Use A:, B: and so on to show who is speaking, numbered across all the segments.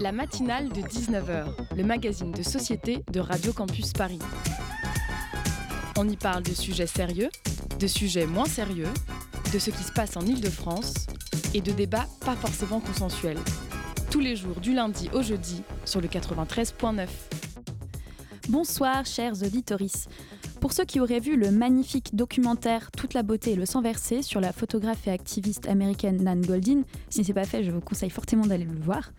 A: La matinale de 19h, le magazine de société de Radio Campus Paris. On y parle de sujets sérieux, de sujets moins sérieux, de ce qui se passe en Ile-de-France et de débats pas forcément consensuels. Tous les jours du lundi au jeudi sur le 93.9.
B: Bonsoir chers auditoris. Pour ceux qui auraient vu le magnifique documentaire Toute la beauté et le sang versé sur la photographe et activiste américaine Nan Goldin, si ce n'est pas fait, je vous conseille fortement d'aller le voir.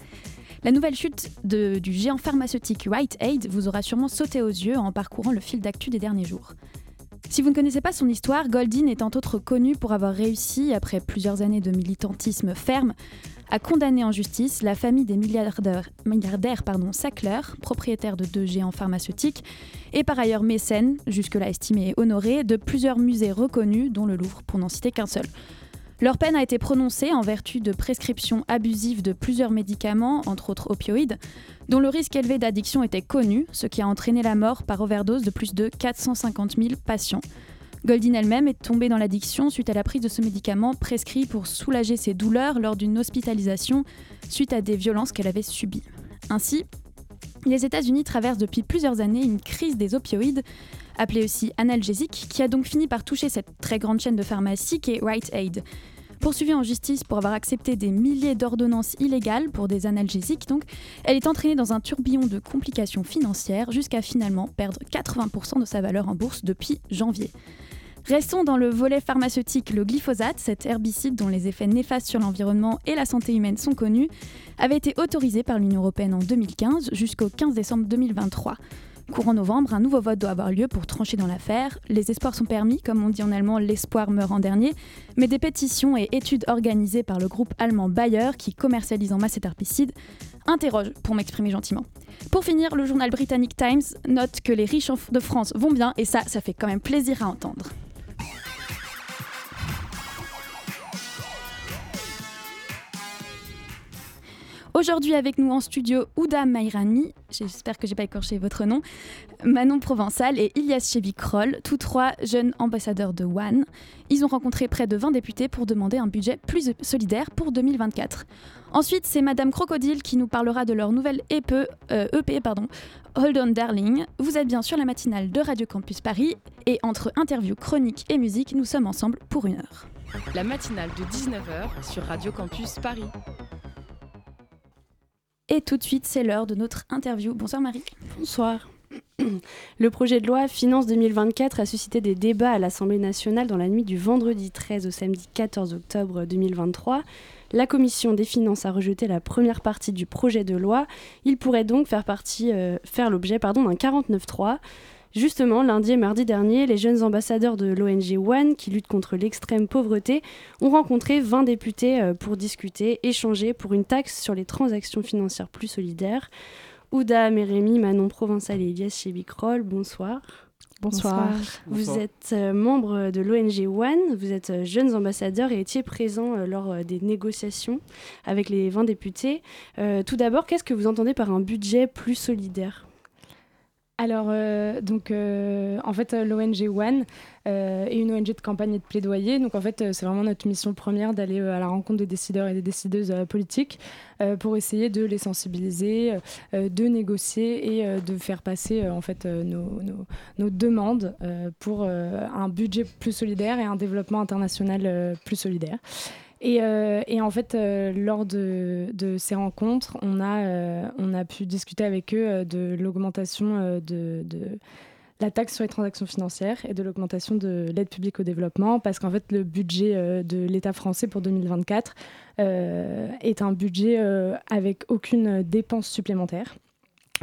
B: La nouvelle chute du géant pharmaceutique White Aid vous aura sûrement sauté aux yeux en parcourant le fil d'actu des derniers jours. Si vous ne connaissez pas son histoire, Goldin est en autre connu pour avoir réussi, après plusieurs années de militantisme ferme, à condamner en justice la famille des milliardaires, Sackler, propriétaire de deux géants pharmaceutiques, et par ailleurs mécène, jusque-là estimé et honoré, de plusieurs musées reconnus, dont le Louvre, pour n'en citer qu'un seul. Leur peine a été prononcée en vertu de prescriptions abusives de plusieurs médicaments, entre autres opioïdes, dont le risque élevé d'addiction était connu, ce qui a entraîné la mort par overdose de plus de 450 000 patients. Goldin elle-même est tombée dans l'addiction suite à la prise de ce médicament prescrit pour soulager ses douleurs lors d'une hospitalisation suite à des violences qu'elle avait subies. Ainsi, les États-Unis traversent depuis plusieurs années une crise des opioïdes, appelée aussi analgésique, qui a donc fini par toucher cette très grande chaîne de pharmacie qui est Aid. Poursuivie en justice pour avoir accepté des milliers d'ordonnances illégales pour des analgésiques, donc, elle est entraînée dans un tourbillon de complications financières jusqu'à finalement perdre 80% de sa valeur en bourse depuis janvier. Restons dans le volet pharmaceutique. Le glyphosate, cet herbicide dont les effets néfastes sur l'environnement et la santé humaine sont connus, avait été autorisé par l'Union européenne en 2015 jusqu'au 15 décembre 2023. Courant novembre, un nouveau vote doit avoir lieu pour trancher dans l'affaire. Les espoirs sont permis, comme on dit en allemand, l'espoir meurt en dernier, mais des pétitions et études organisées par le groupe allemand Bayer, qui commercialise en masse cet herbicide, interrogent, pour m'exprimer gentiment. Pour finir, le journal britannique Times note que les riches de France vont bien, et ça, ça fait quand même plaisir à entendre. Aujourd'hui avec nous en studio Ouda Mayrani, j'espère que j'ai pas écorché votre nom, Manon Provençal et Ilias Chevi-Kroll, tous trois jeunes ambassadeurs de One. Ils ont rencontré près de 20 députés pour demander un budget plus solidaire pour 2024. Ensuite, c'est Madame Crocodile qui nous parlera de leur nouvelle EP, euh, EP pardon, Hold On Darling. Vous êtes bien sur la matinale de Radio Campus Paris et entre interviews, chroniques et musique, nous sommes ensemble pour une heure.
A: La matinale de 19h sur Radio Campus Paris.
B: Et tout de suite, c'est l'heure de notre interview. Bonsoir Marie.
C: Bonsoir. Le projet de loi Finance 2024 a suscité des débats à l'Assemblée nationale dans la nuit du vendredi 13 au samedi 14 octobre 2023. La commission des finances a rejeté la première partie du projet de loi. Il pourrait donc faire, euh, faire l'objet d'un 49.3. Justement, lundi et mardi dernier, les jeunes ambassadeurs de l'ONG One, qui lutte contre l'extrême pauvreté, ont rencontré 20 députés euh, pour discuter, échanger pour une taxe sur les transactions financières plus solidaires. Ouda Mérémy, Manon Provençal et Elias Chebicrol, bonsoir.
B: Bonsoir.
C: Vous êtes euh, membre de l'ONG One, vous êtes euh, jeunes ambassadeurs et étiez présents lors des négociations avec les 20 députés. tout d'abord, qu'est-ce que vous entendez par un budget plus solidaire?
D: Alors, euh, donc, euh, en fait, euh, l'ONG One est une ONG de campagne et de plaidoyer. Donc, en fait, c'est vraiment notre mission première d'aller à la rencontre des décideurs et des décideuses politiques pour essayer de les sensibiliser, de négocier et de faire passer, en fait, nos, demandes pour un budget plus solidaire et un développement international plus solidaire. Euh, et, en fait, euh, lors de, ces rencontres, on a, euh, on a pu discuter avec eux de l'augmentation de, la taxe sur les transactions financières et de l'augmentation de l'aide publique au développement, parce qu'en fait, le budget de l'État français pour 2024 est un budget avec aucune dépense supplémentaire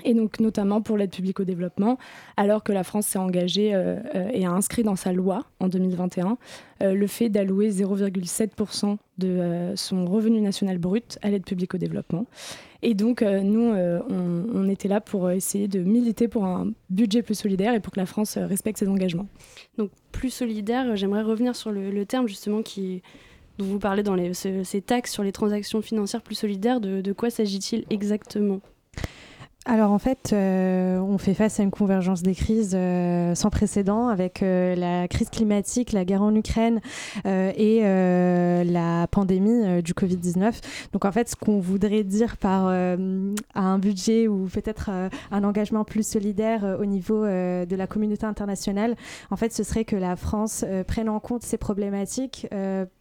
D: et donc notamment pour l'aide publique au développement, alors que la France s'est engagée euh, euh, et a inscrit dans sa loi en 2021 euh, le fait d'allouer 0,7% de son revenu national brut à l'aide publique au développement. Et donc nous, on, était là pour essayer de militer pour un budget plus solidaire et pour que la France respecte ses engagements.
C: Donc plus solidaire, j'aimerais revenir sur le, terme justement dont vous parlez dans ces taxes sur les transactions financières plus solidaires. de quoi s'agit-il exactement?
E: Alors en fait, euh, on fait face à une convergence des crises euh, sans précédent avec euh, la crise climatique, la guerre en Ukraine et la pandémie du Covid-19. Donc en fait, ce qu'on voudrait dire par un budget ou peut-être un engagement plus solidaire au niveau de la communauté internationale, en fait, ce serait que la France prenne en compte ces problématiques,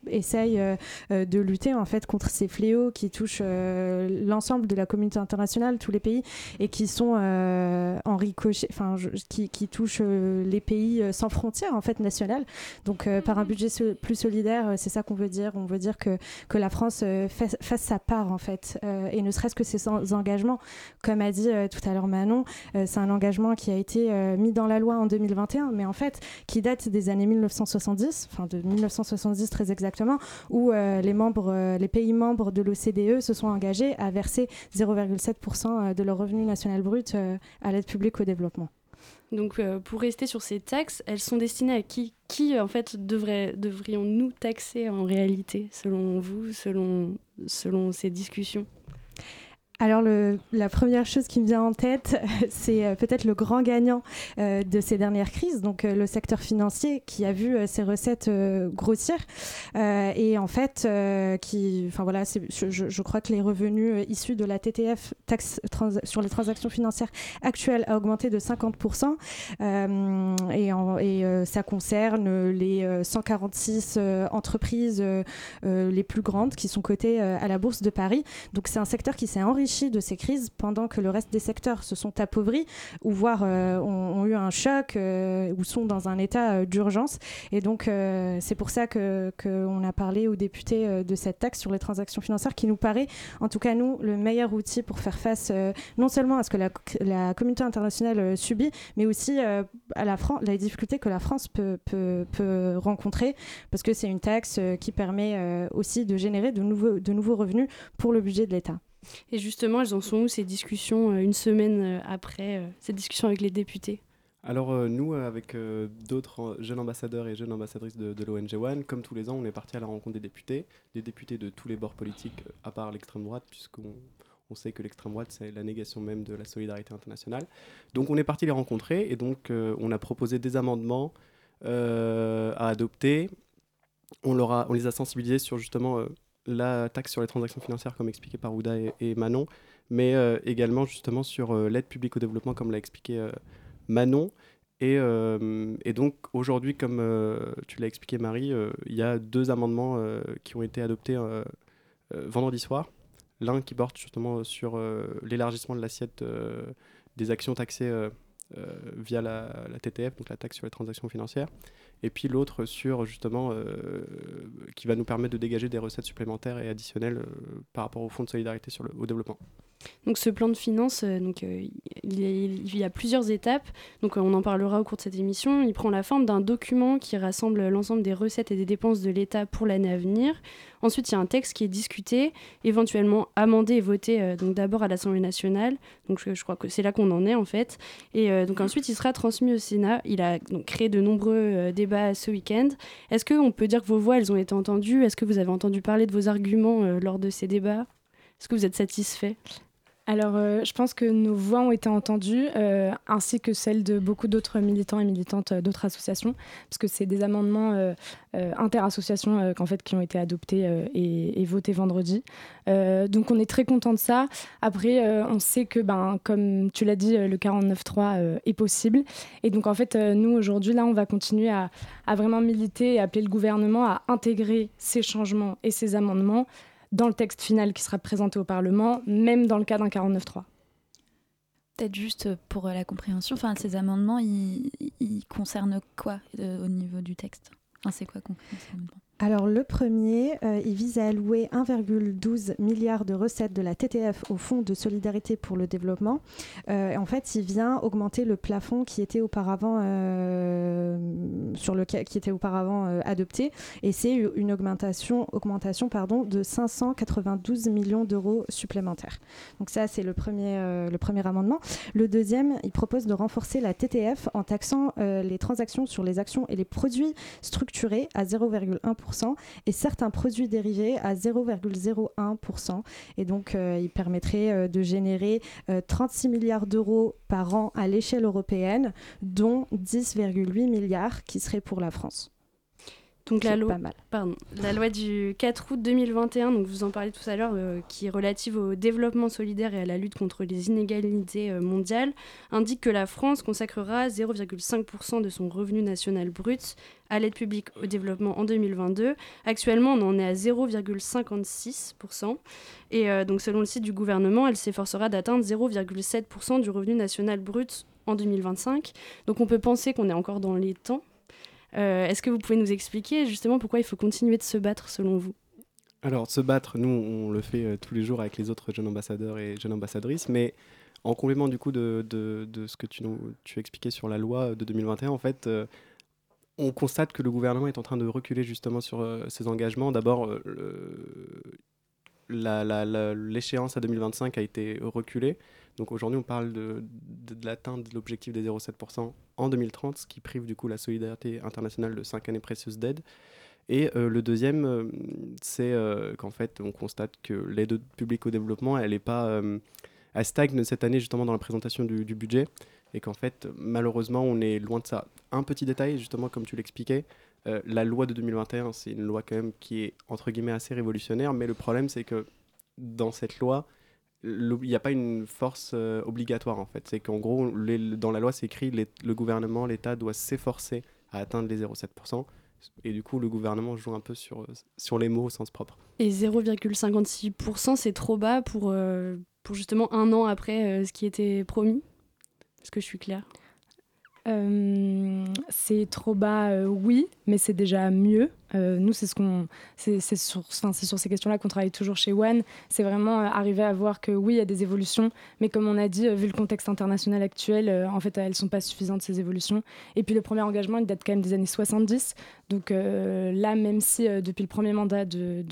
E: essaye de lutter en fait contre ces fléaux qui touchent l'ensemble de la communauté internationale, tous les pays et qui sont euh, en ricochet, enfin, qui, qui, touchent euh, les pays euh, sans frontières en fait nationales. Donc, par un mhm. budget plus solidaire, c'est ça qu'on veut dire. On veut dire que, que la France fasse, sa part en fait, et ne serait-ce que ces engagements, comme a dit tout à l'heure Manon, c'est un engagement qui a été mis dans la loi en 2021, mais en fait qui date des années 1970, enfin de 1970 très exactement, où les membres, les pays membres de l'OCDE se sont engagés à verser 0,7% de leurs revenus national brut euh, à l'aide publique au développement.
C: Donc, euh, pour rester sur ces taxes, elles sont destinées à qui Qui, en fait, devrions-nous taxer en réalité, selon vous, selon, selon ces discussions?
E: Alors la première chose qui me vient en tête, c'est euh, peut-être le grand gagnant euh, de ces dernières crises, donc euh, le secteur financier qui a vu ses recettes grossir et en fait qui, voilà, je, je, crois que les revenus issus de la TTF, taxe sur les transactions financières actuelles, a augmenté de 50% et, et ça concerne les 146 entreprises les plus grandes qui sont cotées à la bourse de Paris. Donc c'est un secteur qui s'est enrichi de ces crises pendant que le reste des secteurs se sont appauvris ou voire euh, ont, eu un choc euh, ou sont dans un état euh, d'urgence. Et donc c'est pour ça qu'on a parlé aux députés de cette taxe sur les transactions financières qui nous paraît, en tout cas nous, le meilleur outil pour faire face non seulement à ce que la, communauté internationale subit, mais aussi à la, la difficulté que la France peut, peut, peut rencontrer, parce que c'est une taxe qui permet aussi de générer de nouveaux, de nouveaux revenus pour le budget de l'État.
C: Et justement, elles en sont où ces discussions euh, une semaine euh, après euh, cette discussion avec les députés?
F: Alors nous, avec d'autres jeunes ambassadeurs et jeunes ambassadrices de, l'ONG One, comme tous les ans, on est parti à la rencontre des députés, des députés de tous les bords politiques, à part l'extrême droite, puisqu'on on sait que l'extrême droite, c'est la négation même de la solidarité internationale. Donc on est parti les rencontrer, et donc on a proposé des amendements à adopter. On, leur a, on les a sensibilisés sur justement la taxe sur les transactions financières, comme expliqué par Ouda et, Manon, mais euh, également justement sur euh, l'aide publique au développement, comme l'a expliqué euh, Manon. Et, donc aujourd'hui, comme tu l'as expliqué Marie, il y a deux amendements qui ont été adoptés vendredi soir. L'un qui porte justement sur l'élargissement de l'assiette des actions taxées via la, la, TTF, donc la taxe sur les transactions financières, et puis l'autre sur justement euh, qui va nous permettre de dégager des recettes supplémentaires et additionnelles euh, par rapport au fonds de solidarité sur le, au développement.
C: Donc ce plan de finances, euh, donc, il, y a, plusieurs étapes, donc on en parlera au cours de cette émission. Il prend la forme d'un document qui rassemble l'ensemble des recettes et des dépenses de l'État pour l'année à venir. Ensuite, il y a un texte qui est discuté, éventuellement amendé et voté donc d'abord à l'Assemblée nationale. Donc je, crois que c'est là qu'on en est en fait. Et donc ensuite, il sera transmis au Sénat. Il a donc créé de nombreux débats ce week-end. Est-ce qu'on peut dire que vos voix, elles ont été entendues? Est-ce que vous avez entendu parler de vos arguments euh, lors de ces débats? Est-ce que vous êtes satisfait?
D: Alors, euh, je pense que nos voix ont été entendues, euh, ainsi que celles de beaucoup d'autres militants et militantes d'autres associations, parce que c'est des amendements interassociations qu'en fait, qui ont été adoptés et, et, votés vendredi. donc, on est très content de ça. Après, on sait que, ben, comme tu l'as dit, le 49.3 est possible. Et donc, en fait, nous, aujourd'hui, là, on va continuer à, à vraiment militer et appeler le gouvernement à intégrer ces changements et ces amendements dans le texte final qui sera présenté au Parlement, même dans le cas d'un 49.3.
B: Peut-être juste pour la compréhension, enfin, ces amendements, ils, concernent quoi euh, au niveau du texte? Enfin, C'est quoi concrètement
E: alors le premier, euh, il vise à allouer 1,12 milliard de recettes de la TTF au Fonds de solidarité pour le développement. Euh, en fait, il vient augmenter le plafond qui était auparavant, euh, sur le, qui était auparavant adopté, et c'est une augmentation, augmentation pardon, de 592 millions d'euros supplémentaires. Donc ça, c'est le premier, le premier amendement. Le deuxième, il propose de renforcer la TTF en taxant les transactions sur les actions et les produits structurés à 0,1 0,5% et certains produits dérivés à 0,01%. Et donc, il permettrait de générer 36 milliards d'euros par an à l'échelle européenne, dont 10,8 milliards qui seraient pour la France.
C: Donc la loi, pardon, la loi du 4 août 2021, donc vous en parlez tout à l'heure, euh, qui est relative au développement solidaire et à la lutte contre les inégalités euh, mondiales, indique que la France consacrera 0,5% de son revenu national brut à l'aide publique au développement en 2022. Actuellement, on en est à 0,56%. Et euh, donc selon le site du gouvernement, elle s'efforcera d'atteindre 0,7% du revenu national brut en 2025. Donc on peut penser qu'on est encore dans les temps est-ce que vous pouvez nous expliquer justement pourquoi il faut continuer de se battre selon vous?
F: Alors, se battre, nous, on le fait euh, tous les jours avec les autres jeunes ambassadeurs et jeunes ambassadrices, mais en complément du coup de, ce que tu, tu expliquais sur la loi de 2021, en fait, euh, on constate que le gouvernement est en train de reculer justement sur ses engagements. D'abord, l'échéance à 2025 a été reculée. Donc aujourd'hui, on parle de, l'atteinte de l'objectif des 0,7% en 2030, ce qui prive du coup la solidarité internationale de cinq années précieuses d'aide. Et euh, le deuxième, euh, c'est euh, qu'en fait, on constate que l'aide publique au développement, elle est pas, elle stagne cette année justement dans la présentation du budget, et qu'en fait, malheureusement, on est loin de ça. Un petit détail, justement, comme tu l'expliquais, la loi de 2021, c'est une loi quand même qui est entre guillemets assez révolutionnaire, mais le problème, c'est que dans cette loi, il n'y a pas une force euh, obligatoire en fait. C'est qu'en gros, dans la loi, c'est écrit le gouvernement, l'État doit s'efforcer à atteindre les 0,7%. Et du coup, le gouvernement joue un peu sur, euh, sur les mots au sens propre.
C: Et 0,56%, c'est trop bas pour, euh, pour justement un an après ce qui était promis? Est-ce que je suis claire?
D: C'est trop bas, oui, mais c'est déjà mieux. Euh, nous, c'est sur, ces questions-là qu'on travaille toujours chez One. C'est vraiment euh, arriver à voir que oui, il y a des évolutions, mais comme on a dit, euh, vu le contexte international actuel, en fait, elles sont pas suffisantes ces évolutions. Et puis le premier engagement, il date quand même des années 70. Donc là, même si depuis le premier mandat de,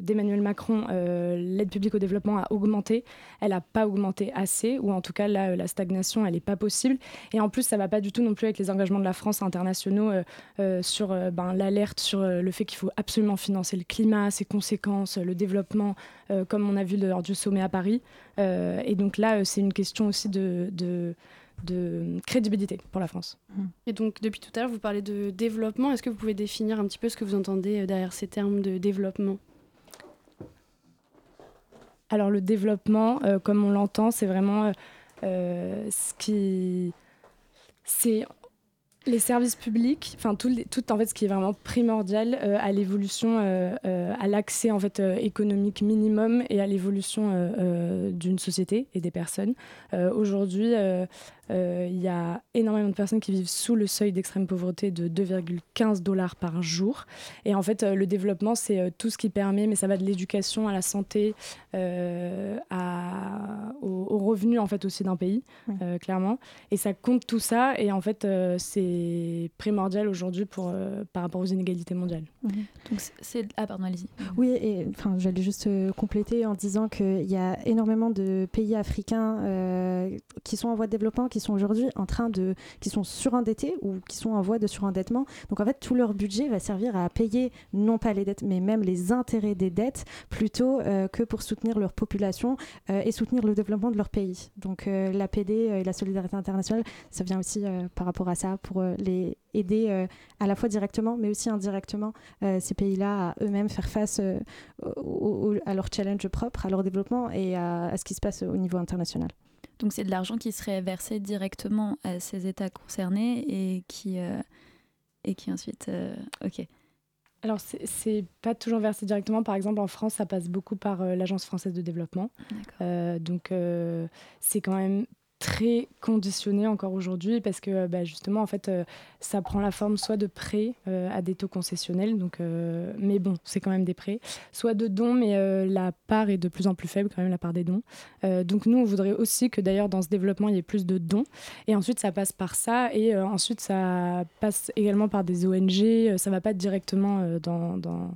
D: d'Emmanuel Macron, l'aide publique au développement a augmenté, elle n'a pas augmenté assez, ou en tout cas là, la stagnation, elle n'est pas possible. Et en plus, ça va pas du tout non plus avec les engagements de la France internationaux sur ben, l'alerte sur euh, le fait qu'il faut absolument financer le climat, ses conséquences, le développement, euh, comme on a vu lors du sommet à Paris. Euh, et donc là, c'est une question aussi de, de, crédibilité pour la France.
C: Et donc, depuis tout à l'heure, vous parlez de développement. Est-ce que vous pouvez définir un petit peu ce que vous entendez derrière ces termes de développement?
D: Alors, le développement, comme on l'entend, c'est vraiment ce qui. C'est les services publics, enfin tout, tout, en fait ce qui est vraiment primordial euh, à l'évolution, euh, euh, à l'accès en fait économique minimum et à l'évolution d'une société et des personnes. Aujourd'hui, il y a énormément de personnes qui vivent sous le seuil d'extrême pauvreté de 2,15 dollars par jour. Et en fait, le développement, c'est tout ce qui permet, mais ça va de l'éducation à la santé, à, aux, revenus en fait aussi d'un pays, clairement. Et ça compte tout ça. Et en fait, c'est primordial aujourd'hui pour par rapport aux inégalités mondiales.
B: Mhm. Donc c'est ah pardon, allez-y.
E: Oui, et enfin, j'allais juste compléter en disant qu'il y a énormément de pays africains qui sont en voie de développement qui sont aujourd'hui en train de, qui sont surendettés ou qui sont en voie de surendettement. Donc en fait, tout leur budget va servir à payer non pas les dettes, mais même les intérêts des dettes, plutôt euh, que pour soutenir leur population euh, et soutenir le développement de leur pays. Donc euh, l'APD et la solidarité internationale, ça vient aussi par rapport à ça, pour les aider à la fois directement, mais aussi indirectement ces pays-là à eux-mêmes faire face à leurs challenges propres, à leur développement et à ce qui se passe au niveau international.
B: Donc c'est de l'argent qui serait versé directement à ces États concernés et qui, euh, et qui ensuite... Euh, ok.
D: Alors, c'est pas toujours versé directement. Par exemple, en France, ça passe beaucoup par euh, l'Agence française de développement. donc, c'est quand même très conditionné encore aujourd'hui parce que bah, justement en fait euh, ça prend la forme soit de prêts euh, à des taux concessionnels donc euh, mais bon c'est quand même des prêts soit de dons mais la part est de plus en plus faible quand même la part des dons donc nous on voudrait aussi que d'ailleurs dans ce développement il y ait plus de dons et ensuite ça passe par ça et ensuite ça passe également par des ONG ça va pas directement dans, dans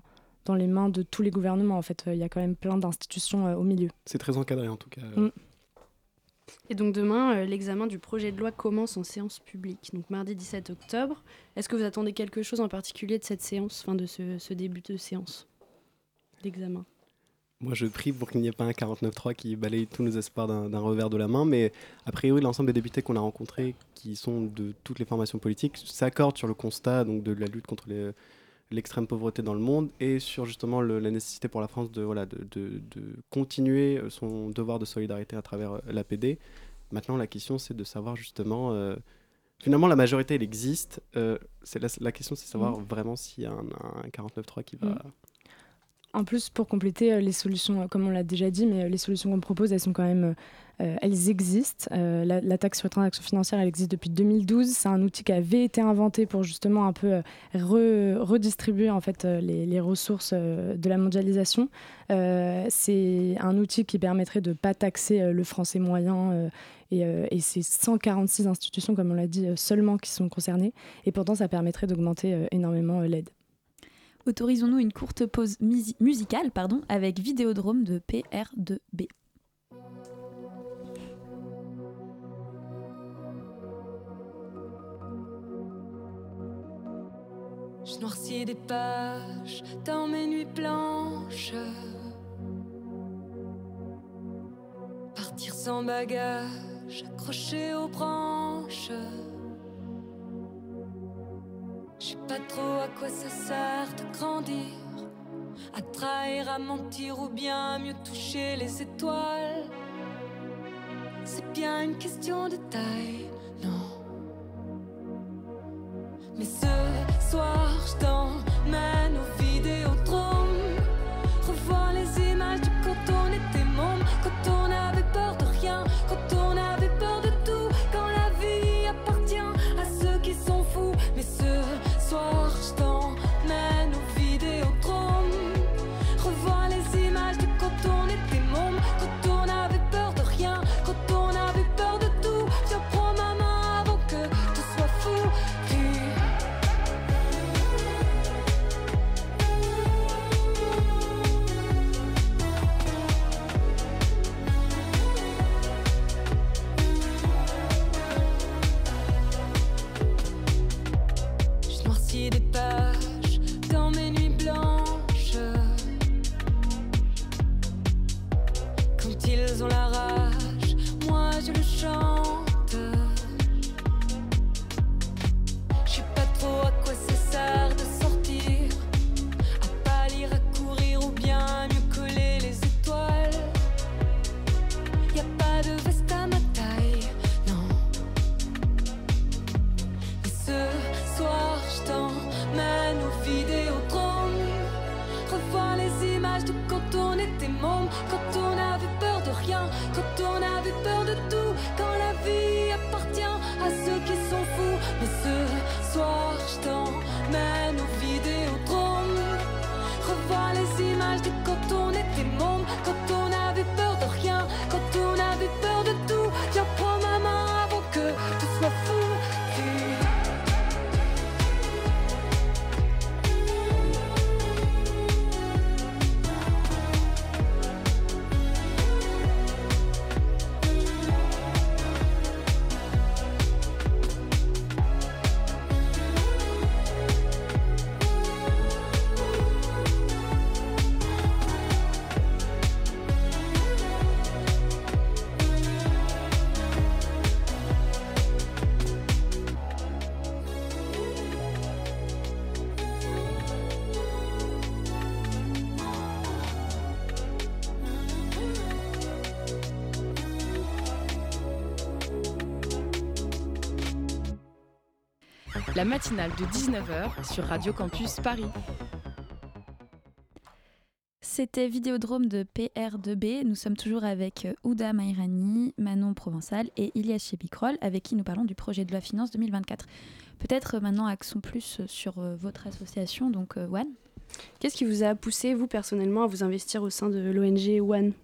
D: dans les mains de tous les gouvernements. En fait, il y a quand même plein d'institutions au milieu.
F: C'est très encadré en tout cas. Mm.
C: Et donc demain, l'examen du projet de loi commence en séance publique, donc mardi 17 octobre. Est-ce que vous attendez quelque chose en particulier de cette séance, fin de ce, ce début de séance d'examen?
F: Moi, je prie pour qu'il n'y ait pas un 49-3 qui balaye tous nos espoirs d'un revers de la main, mais a priori, l'ensemble des députés qu'on a rencontrés, qui sont de toutes les formations politiques, s'accordent sur le constat donc, de la lutte contre l'extrême pauvreté dans le monde et sur justement la nécessité pour la France de, voilà, de, de, continuer son devoir de solidarité à travers euh, l'APD. Maintenant, la question, c'est de savoir justement... Euh, finalement, la majorité, elle existe. Euh, la, la, question, c'est de savoir mmh. vraiment s'il y a un, un 49-3 qui va... Mmh.
D: En plus, pour compléter euh, les solutions, euh, comme on l'a déjà dit, mais euh, les solutions qu'on propose, elles sont quand même, elles existent. la, taxe sur les transactions financières, elle existe depuis 2012. C'est un outil qui avait été inventé pour justement un peu redistribuer en fait les, ressources de la mondialisation. c'est un outil qui permettrait de ne pas taxer le français moyen. et, et c'est 146 institutions, comme on l'a dit, seulement qui sont concernées. Et pourtant, ça permettrait d'augmenter énormément l'aide.
B: Autorisons-nous une courte pause musicale avec Vidéodrome de PR2B.
G: Je noircis des pages dans mes nuits blanches. Partir sans bagage, accroché aux branches. Je sais pas trop à quoi ça sert de grandir, à trahir, à mentir ou bien mieux toucher les étoiles. C'est bien une question de taille, non. Mais ce soir, je t'emmène au vidéodrome, La
A: matinale de 19h sur Radio Campus Paris.
B: C'était Vidéodrome de PR2B. Nous sommes toujours avec euh, Ouda Mairani, Manon Provençal et Ilias Chebicrol, avec qui nous parlons du projet de loi finance 2024. Peut-être euh, maintenant axons plus sur euh, votre association, donc One.
C: Qu'est-ce qui vous a poussé, vous personnellement, à vous investir au sein de l'ONG One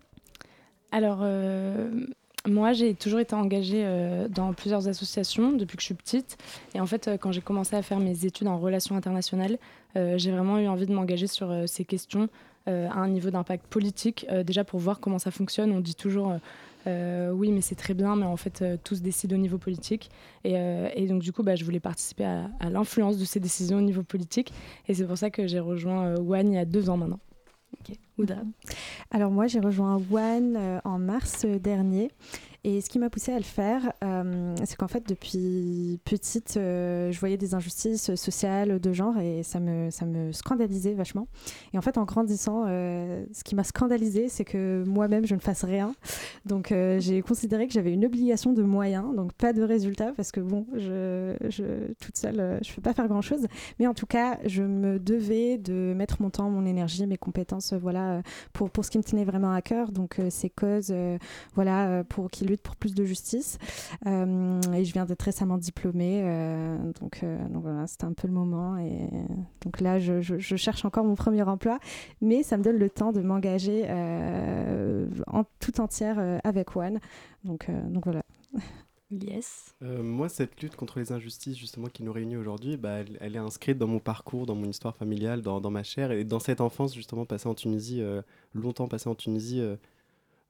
D: Alors, euh, moi, j'ai toujours été engagée euh, dans plusieurs associations depuis que je suis petite. Et en fait, euh, quand j'ai commencé à faire mes études en relations internationales, euh, j'ai vraiment eu envie de m'engager sur ces questions à un niveau d'impact politique, déjà pour voir comment ça fonctionne. On dit toujours oui, mais c'est très bien, mais en fait, tout se décide au niveau politique. Et, donc, du coup, bah, je voulais participer à, à l'influence de ces décisions au niveau politique. Et c'est pour ça que j'ai rejoint One il y a deux ans maintenant.
C: Ok, Oudra.
E: Alors moi, j'ai rejoint One en mars dernier. Et ce qui m'a poussée à le faire, euh, c'est qu'en fait, depuis petite, euh, je voyais des injustices sociales de genre et ça me, ça me scandalisait vachement. Et en fait, en grandissant, euh, ce qui m'a scandalisé, c'est que moi-même, je ne fasse rien. Donc, j'ai considéré que j'avais une obligation de moyens, donc pas de résultats, parce que bon, je, toute seule, je ne peux pas faire grand-chose. Mais en tout cas, je me devais de mettre mon temps, mon énergie, mes compétences, voilà, pour, pour ce qui me tenait vraiment à cœur. Donc, ces causes, voilà, pour pour plus de justice. Euh, et je viens d'être récemment diplômée, euh, donc, euh, donc, voilà, c'était un peu le moment. Et donc là, je, je, cherche encore mon premier emploi, mais ça me donne le temps de m'engager en toute entière avec One. Donc, donc voilà.
C: Yes.
F: moi, cette lutte contre les injustices, justement, qui nous réunit aujourd'hui, bah, elle, est inscrite dans mon parcours, dans mon histoire familiale, dans, dans, ma chair. Et dans cette enfance, justement, passée en Tunisie, longtemps passée en Tunisie,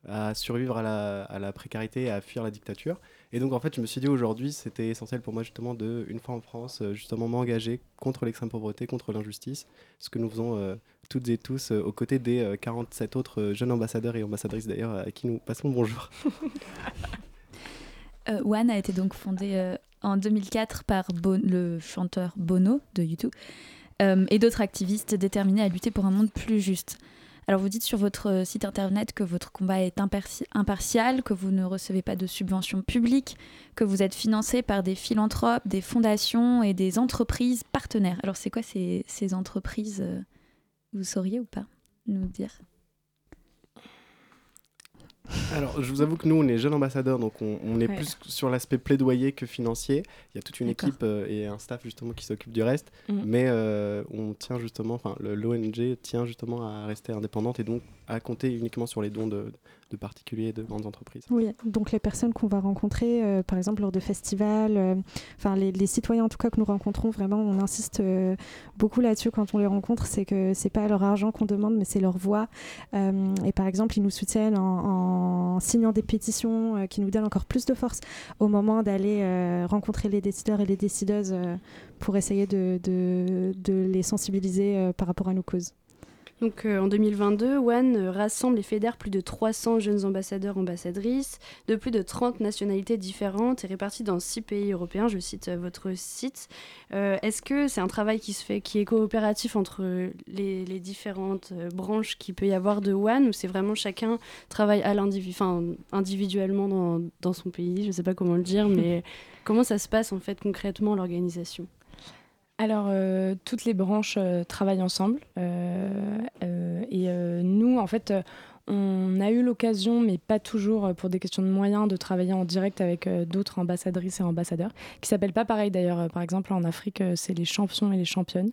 F: à survivre à la, à la, précarité et à fuir la dictature. Et donc en fait, je me suis dit aujourd'hui, c'était essentiel pour moi justement de, une fois en France, euh, justement m'engager contre l'extrême pauvreté, contre l'injustice, ce que nous faisons euh, toutes et tous euh, aux côtés des 47 autres jeunes ambassadeurs et ambassadrices d'ailleurs à qui nous passons le bonjour.
B: One a été donc fondé en 2004 par le chanteur Bono de YouTube et d'autres activistes déterminés à lutter pour un monde plus juste. Alors vous dites sur votre euh, site internet que votre combat est impartial, que vous ne recevez pas de subventions publiques, que vous êtes financé par des philanthropes, des fondations et des entreprises partenaires. Alors c'est quoi ces, entreprises euh, Vous sauriez ou pas nous dire?
F: Alors, je vous avoue que nous, on est jeunes ambassadeurs, donc on, est plus sur l'aspect plaidoyer que financier. Il y a toute une équipe euh, et un staff justement qui s'occupe du reste, mm. mais on tient justement, enfin, l'ONG tient justement à rester indépendante et donc à compter uniquement sur les dons de, de particuliers et de grandes entreprises.
E: Oui, donc les personnes qu'on va rencontrer, euh, par exemple lors de festivals, euh, enfin les, citoyens en tout cas que nous rencontrons, vraiment on insiste euh, beaucoup là-dessus quand on les rencontre, c'est que c'est pas leur argent qu'on demande, mais c'est leur voix. et par exemple, ils nous soutiennent en, signant des pétitions qui nous donnent encore plus de force au moment d'aller rencontrer les décideurs et les décideuses pour essayer de, les sensibiliser par rapport à nos causes.
C: Donc euh, en 2022, One euh, rassemble et fédère plus de 300 jeunes ambassadeurs, ambassadrices de plus de 30 nationalités différentes et répartis dans 6 pays européens. Je cite euh, votre site. Est-ce que c'est un travail qui se fait, qui est coopératif entre les, différentes branches qu'il peut y avoir de One ou c'est vraiment chacun travaille à individuellement dans, dans, son pays? Je ne sais pas comment le dire, mais comment ça se passe en fait concrètement l'organisation?
D: Alors, euh, toutes les branches euh, travaillent ensemble. Euh, et nous, en fait, on a eu l'occasion, mais pas toujours pour des questions de moyens, de travailler en direct avec d'autres ambassadrices et ambassadeurs, qui s'appellent pas pareil d'ailleurs. Par exemple, en Afrique, c'est les champions et les championnes.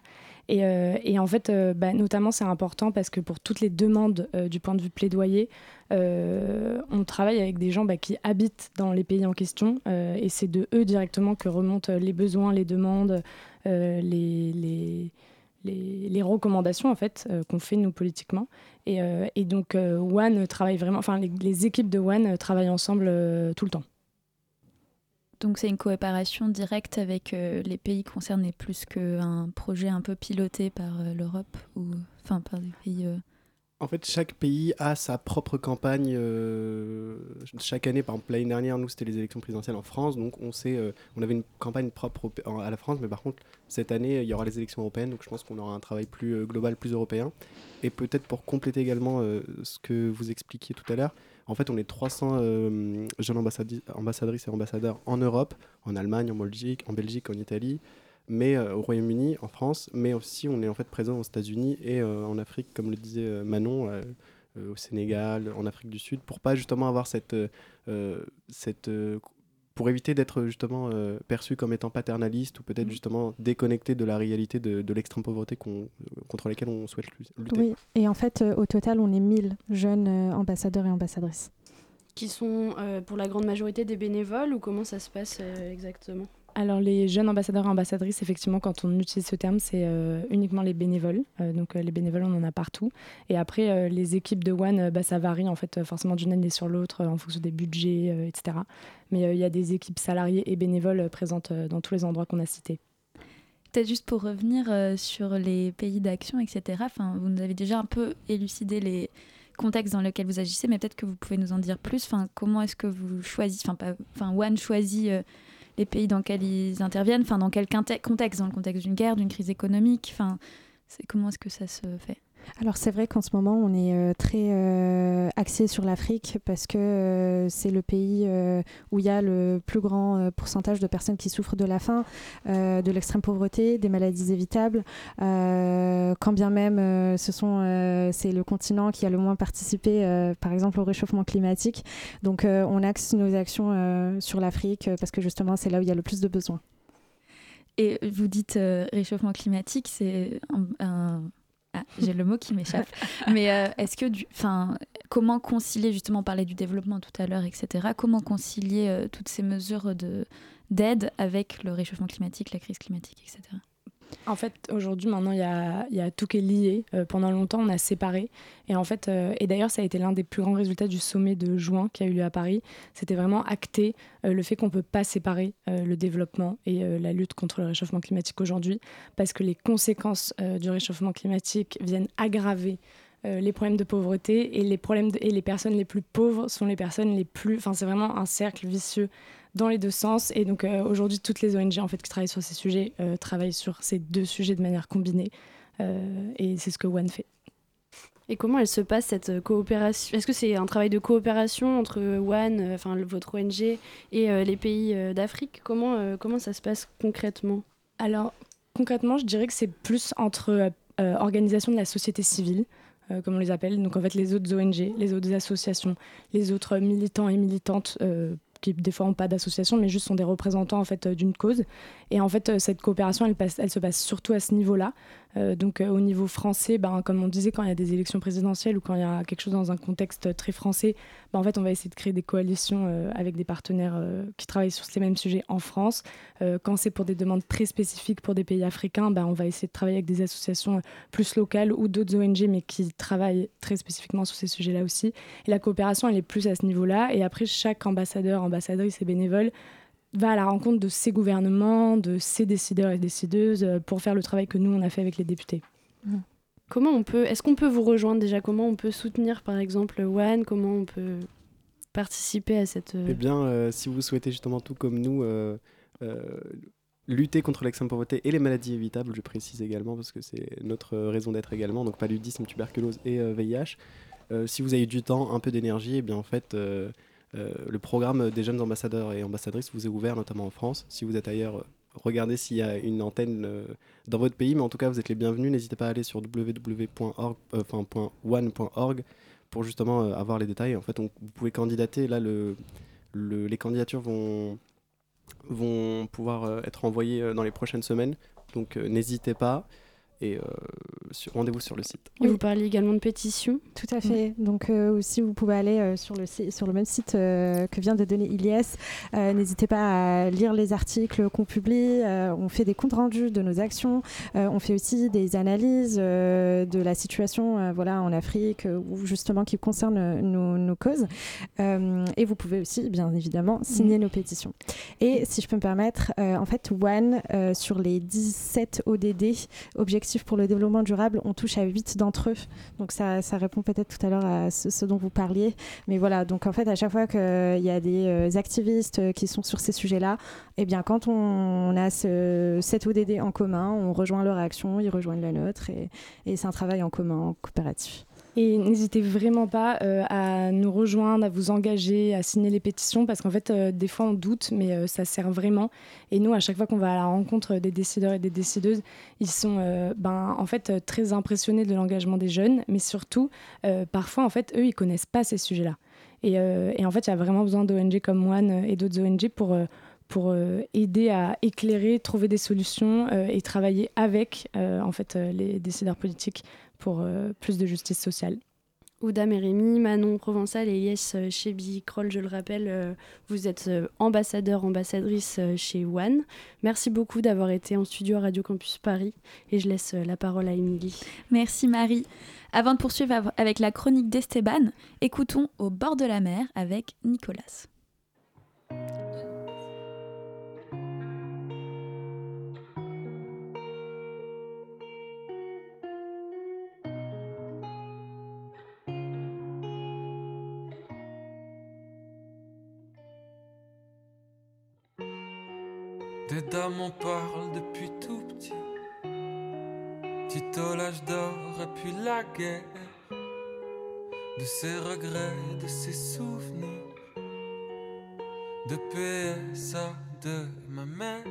D: Et, en fait, bah, notamment, c'est important parce que pour toutes les demandes du point de vue plaidoyer, on travaille avec des gens bah, qui habitent dans les pays en question. et c'est de eux directement que remontent les besoins, les demandes. Euh, les, les, les, recommandations en fait euh, qu'on fait nous politiquement. Et, euh, et donc One travaille vraiment, enfin les, équipes de One travaillent ensemble tout le temps.
B: Donc c'est une coopération directe avec les pays concernés plus qu'un projet un peu piloté par l'Europe ou enfin par des pays
F: en fait, chaque pays a sa propre campagne euh, chaque année. Par exemple, l'année dernière, nous, c'était les élections présidentielles en France. Donc, on, sait, euh, on avait une campagne propre à la France. Mais par contre, cette année, il y aura les élections européennes. Donc, je pense qu'on aura un travail plus euh, global, plus européen. Et peut-être pour compléter également ce que vous expliquiez tout à l'heure, en fait, on est 300 jeunes ambassadrices et ambassadeurs en Europe, en Allemagne, en Belgique, en, Belgique, en Italie mais euh, au Royaume-Uni, en France, mais aussi on est en fait présent aux États-Unis et euh, en Afrique, comme le disait euh, Manon, au Sénégal, en Afrique du Sud, pour pas justement avoir cette, cette pour éviter d'être justement perçu comme étant paternaliste ou peut-être mmh. justement déconnecté de la réalité de, de l'extrême pauvreté contre laquelle on souhaite lutter.
E: Oui, et en fait, au total, on est 1000 jeunes ambassadeurs et ambassadrices.
C: Qui sont pour la grande majorité des bénévoles ou comment ça se passe exactement?
D: Alors les jeunes ambassadeurs et ambassadrices, effectivement, quand on utilise ce terme, c'est uniquement les bénévoles. donc les bénévoles, on en a partout. Et après, les équipes de One, bah, ça varie en fait forcément d'une année sur l'autre en fonction des budgets, etc. Mais il y a des équipes salariées et bénévoles présentes dans tous les endroits qu'on a cités.
B: Peut-être juste pour revenir sur les pays d'action, etc. Vous nous avez déjà un peu élucidé les contexte dans lequel vous agissez, mais peut-être que vous pouvez nous en dire plus. Comment est-ce que vous choisissez, enfin, One choisit euh, les pays dans lesquels ils interviennent, enfin, dans quel contexte, dans le contexte d'une guerre, d'une crise économique, enfin, c'est comment est-ce que ça se fait?
E: Alors c'est vrai qu'en ce moment on est euh, très euh, axé sur l'Afrique parce que euh, c'est le pays où il y a le plus grand pourcentage de personnes qui souffrent de la faim, de l'extrême pauvreté, des maladies évitables. quand bien même ce sont c'est le continent qui a le moins participé par exemple au réchauffement climatique. Donc on axe nos actions sur l'Afrique parce que justement c'est là où il y a le plus de besoins.
B: Et vous dites réchauffement climatique, c'est un ah, j'ai le mot qui m'échappe. Mais euh, est-ce que, enfin, comment concilier justement, parler du développement tout à l'heure, etc. Comment concilier euh, toutes ces mesures de d'aide avec le réchauffement climatique, la crise climatique, etc.
D: En fait, aujourd'hui, maintenant, il y a, tout qui est lié. Euh, pendant longtemps, on a séparé. Et en fait, euh, et d'ailleurs, ça a été l'un des plus grands résultats du sommet de juin qui a eu lieu à Paris. C'était vraiment acté euh, le fait qu'on ne peut pas séparer le développement et la lutte contre le réchauffement climatique aujourd'hui, parce que les conséquences du réchauffement climatique viennent aggraver les problèmes de pauvreté et les problèmes et les personnes les plus pauvres sont les personnes les plus enfin c'est vraiment un cercle vicieux dans les deux sens. Et donc euh, aujourd'hui, toutes les ONG en fait, qui travaillent sur ces sujets euh, travaillent sur ces deux sujets de manière combinée. Euh, et c'est ce que One fait.
C: Et comment elle se passe cette coopération? Est-ce que c'est un travail de coopération entre One, enfin votre ONG, et les pays d'Afrique? Comment, comment ça se passe concrètement?
D: Alors concrètement, je dirais que c'est plus entre organisations de la société civile, comme on les appelle, donc en fait les autres ONG, les autres associations, les autres militants et militantes qui des fois n'ont pas d'association, mais juste sont des représentants en fait euh, d'une cause. Et en fait, euh, cette coopération, elle, se passe surtout à ce niveau-là. Euh, donc au niveau français, ben, comme on disait, quand il y a des élections présidentielles ou quand il y a quelque chose dans un contexte très français, ben, en fait, on va essayer de créer des coalitions avec des partenaires qui travaillent sur ces mêmes sujets en France. quand c'est pour des demandes très spécifiques pour des pays africains, ben, on va essayer de travailler avec des associations plus locales ou d'autres ONG, mais qui travaillent très spécifiquement sur ces sujets-là aussi. Et la coopération, elle est plus à ce niveau-là. Et après, chaque ambassadeur, ambassadrice et bénévole va à la rencontre de ces gouvernements, de ces décideurs et décideuses euh, pour faire le travail que nous, on a fait avec les députés.
C: Mmh. Comment on peut, est-ce qu'on peut vous rejoindre déjà? Comment on peut soutenir par exemple One Comment on peut participer à cette...
F: Euh, eh bien, euh, si vous souhaitez justement tout comme nous lutter contre l'extrême pauvreté et les maladies évitables, je précise également parce que c'est notre raison d'être également, donc paludisme, tuberculose et VIH. si vous avez du temps, un peu d'énergie, eh bien en fait euh, le programme des jeunes ambassadeurs et ambassadrices vous est ouvert notamment en France. Si vous êtes ailleurs, regardez s'il y a une antenne euh, dans votre pays, mais en tout cas vous êtes les bienvenus. N'hésitez pas à aller sur www.one.org euh, pour justement avoir les détails. En fait, vous pouvez candidater. Là, le, les candidatures vont pouvoir être envoyées dans les prochaines semaines. Donc n'hésitez pas et euh, rendez-vous sur le site.
C: Et vous parlez également de pétition
E: Tout à fait. Donc euh, aussi, vous pouvez aller euh, sur, le, sur le même site que vient de donner Iliès. N'hésitez pas à lire les articles qu'on publie. on fait des comptes rendus de nos actions. on fait aussi des analyses de la situation voilà, en Afrique, ou justement qui concerne nos, nos causes. et vous pouvez aussi, bien évidemment, signer nos pétitions. Et si je peux me permettre, en fait, One, sur les 17 ODD, objectifs pour le développement durable, on touche à 8 d'entre eux. Donc ça, ça répond peut-être tout à l'heure à ce, dont vous parliez. Mais voilà, donc en fait, à chaque fois qu'il y a des euh, activistes qui sont sur ces sujets-là, eh bien, quand on, a ce, ODD en commun, on rejoint leur action, ils rejoignent la nôtre et, et c'est un travail en commun, coopératif.
D: Et n'hésitez vraiment pas euh, à nous rejoindre, à vous engager, à signer les pétitions, parce qu'en fait, euh, des fois, on doute, mais euh, ça sert vraiment. Et nous, à chaque fois qu'on va à la rencontre des décideurs et des décideuses, ils sont ben, en fait très impressionnés de l'engagement des jeunes, mais surtout, parfois, en fait, eux, ils connaissent pas ces sujets-là. Et, en fait, il y a vraiment besoin d'ONG comme One et d'autres ONG pour pour aider à éclairer, trouver des solutions et travailler avec en fait les décideurs politiques pour euh, plus de justice sociale.
C: Ouda Mérémy, Manon Provençal et Yes Chebi Kroll, je le rappelle, vous êtes ambassadeur, ambassadrice chez One. Merci beaucoup d'avoir été en studio à Radio Campus Paris et je laisse la parole à Émilie.
B: Merci Marie. Avant de poursuivre avec la chronique d'Esteban, écoutons Au bord de la mer avec Nicolas.
H: En parlent depuis tout petit. Tito l'âge d'or et puis la guerre. De ses regrets, de ses souvenirs. De PSA de ma mère.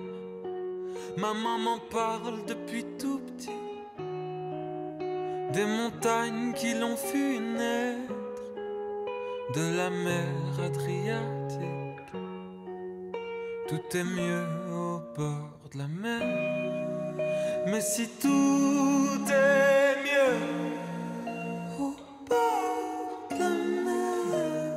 H: Ma maman parle depuis tout petit. Des montagnes qui l'ont vu naître. De la mer Adriatique. Tout est mieux bord de la mer. Mais si tout est mieux au bord de la mer,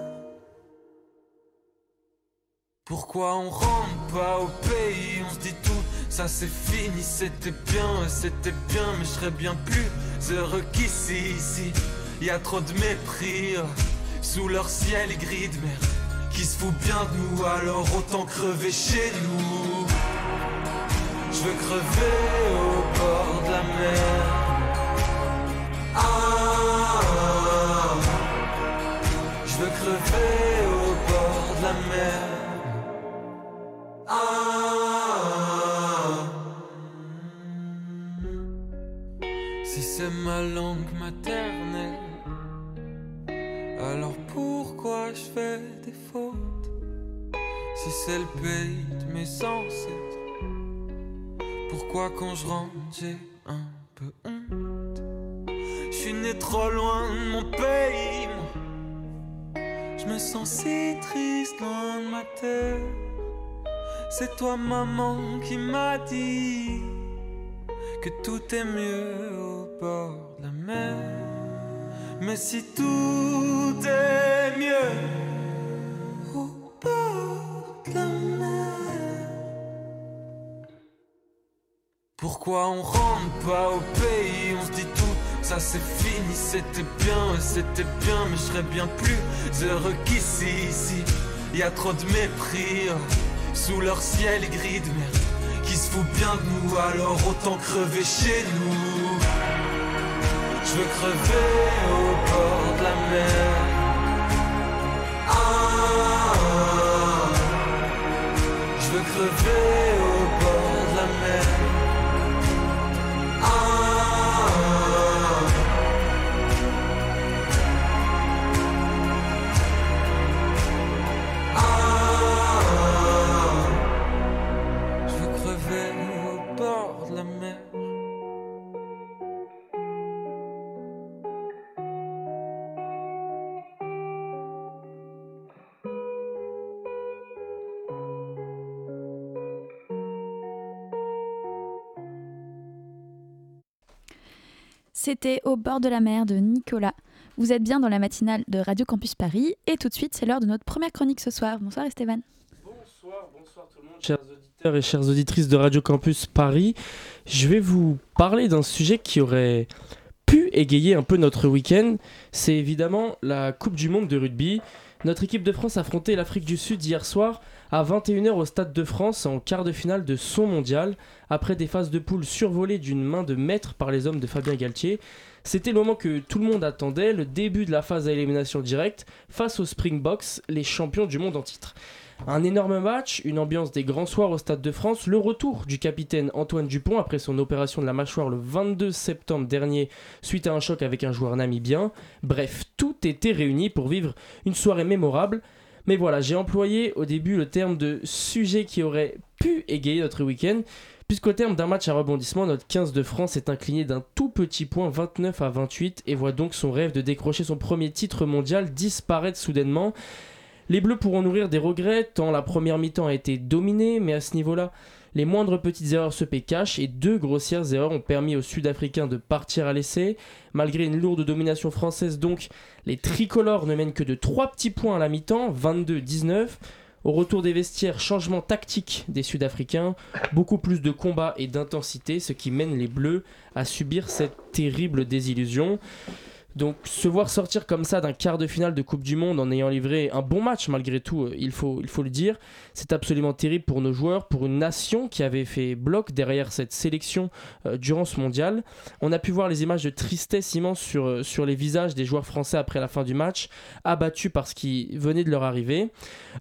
H: pourquoi on rentre pas au pays? On se dit tout, ça c'est fini, c'était bien, c'était bien, mais je serais bien plus heureux qu'ici, ici. Y a trop de mépris sous leur ciel gris de mer qui se fout bien de nous, alors autant crever chez nous. Je veux crever au bord de la mer. Ah, je veux crever au bord de la mer. Ah, si c'est ma langue maternelle, alors pourquoi je fais des fautes? Si c'est le pays de mes ancêtres Pourquoi quand je rentre j'ai un peu honte. Je suis né trop loin de mon pays Je me sens si triste loin de ma terre. C'est toi maman qui m'a dit Que tout est mieux au bord de la mer. Mais si tout est mieux pourquoi on rentre pas au pays? On se dit tout, ça c'est fini, c'était bien, c'était bien, mais je serais bien plus heureux qu'ici, ici. Y a trop de mépris sous leur ciel gris de mer qui se fout bien de nous, alors autant crever chez nous. Je veux crever au bord de la mer. Ah, je veux crever
B: C'était Au bord de la mer de Nicolas. Vous êtes bien dans la matinale de Radio Campus Paris et tout de suite c'est l'heure de notre première chronique ce soir. Bonsoir Esteban.
I: Bonsoir, bonsoir tout le monde, chers auditeurs et chères auditrices de Radio Campus Paris. Je vais vous parler d'un sujet qui aurait pu égayer un peu notre week-end. C'est évidemment la Coupe du Monde de rugby. Notre équipe de France affrontait l'Afrique du Sud hier soir à 21h au Stade de France en quart de finale de son mondial, après des phases de poule survolées d'une main de maître par les hommes de Fabien Galtier. C'était le moment que tout le monde attendait, le début de la phase à élimination directe face aux Springboks, les champions du monde en titre. Un énorme match, une ambiance des grands soirs au Stade de France, le retour du capitaine Antoine Dupont après son opération de la mâchoire le 22 septembre dernier suite à un choc avec un joueur namibien. Bref, tout était réuni pour vivre une soirée mémorable. Mais voilà, j'ai employé au début le terme de sujet qui aurait pu égayer notre week-end, puisqu'au terme d'un match à rebondissement, notre 15 de France est incliné d'un tout petit point 29 à 28 et voit donc son rêve de décrocher son premier titre mondial disparaître soudainement. Les Bleus pourront nourrir des regrets tant la première mi-temps a été dominée, mais à ce niveau-là, les moindres petites erreurs se paient cash et deux grossières erreurs ont permis aux Sud-Africains de partir à l'essai. Malgré une lourde domination française donc, les tricolores ne mènent que de 3 petits points à la mi-temps, 22-19. Au retour des vestiaires, changement tactique des Sud-Africains, beaucoup plus de combats et d'intensité, ce qui mène les Bleus à subir cette terrible désillusion. Donc se voir sortir comme ça d'un quart de finale de Coupe du Monde en ayant livré un bon match malgré tout, euh, il faut, le dire, c'est absolument terrible pour nos joueurs, pour une nation qui avait fait bloc derrière cette sélection euh, durant ce mondial. On a pu voir les images de tristesse immense sur, euh, sur les visages des joueurs français après la fin du match, abattus par ce qui venait de leur arriver.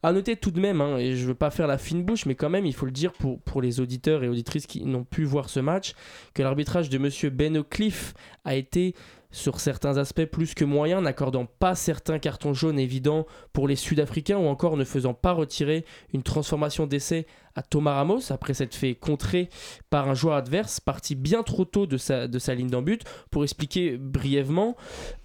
I: À noter tout de même, hein, et je veux pas faire la fine bouche, mais quand même il faut le dire pour, pour les auditeurs et auditrices qui n'ont pu voir ce match, que l'arbitrage de monsieur Ben O'Cliffe a été sur certains aspects plus que moyen, n'accordant pas certains cartons jaunes évidents pour les Sud-Africains ou encore ne faisant pas retirer une transformation d'essai à Thomas Ramos après s'être fait contrer par un joueur adverse parti bien trop tôt de sa, ligne d'en but. Pour expliquer brièvement,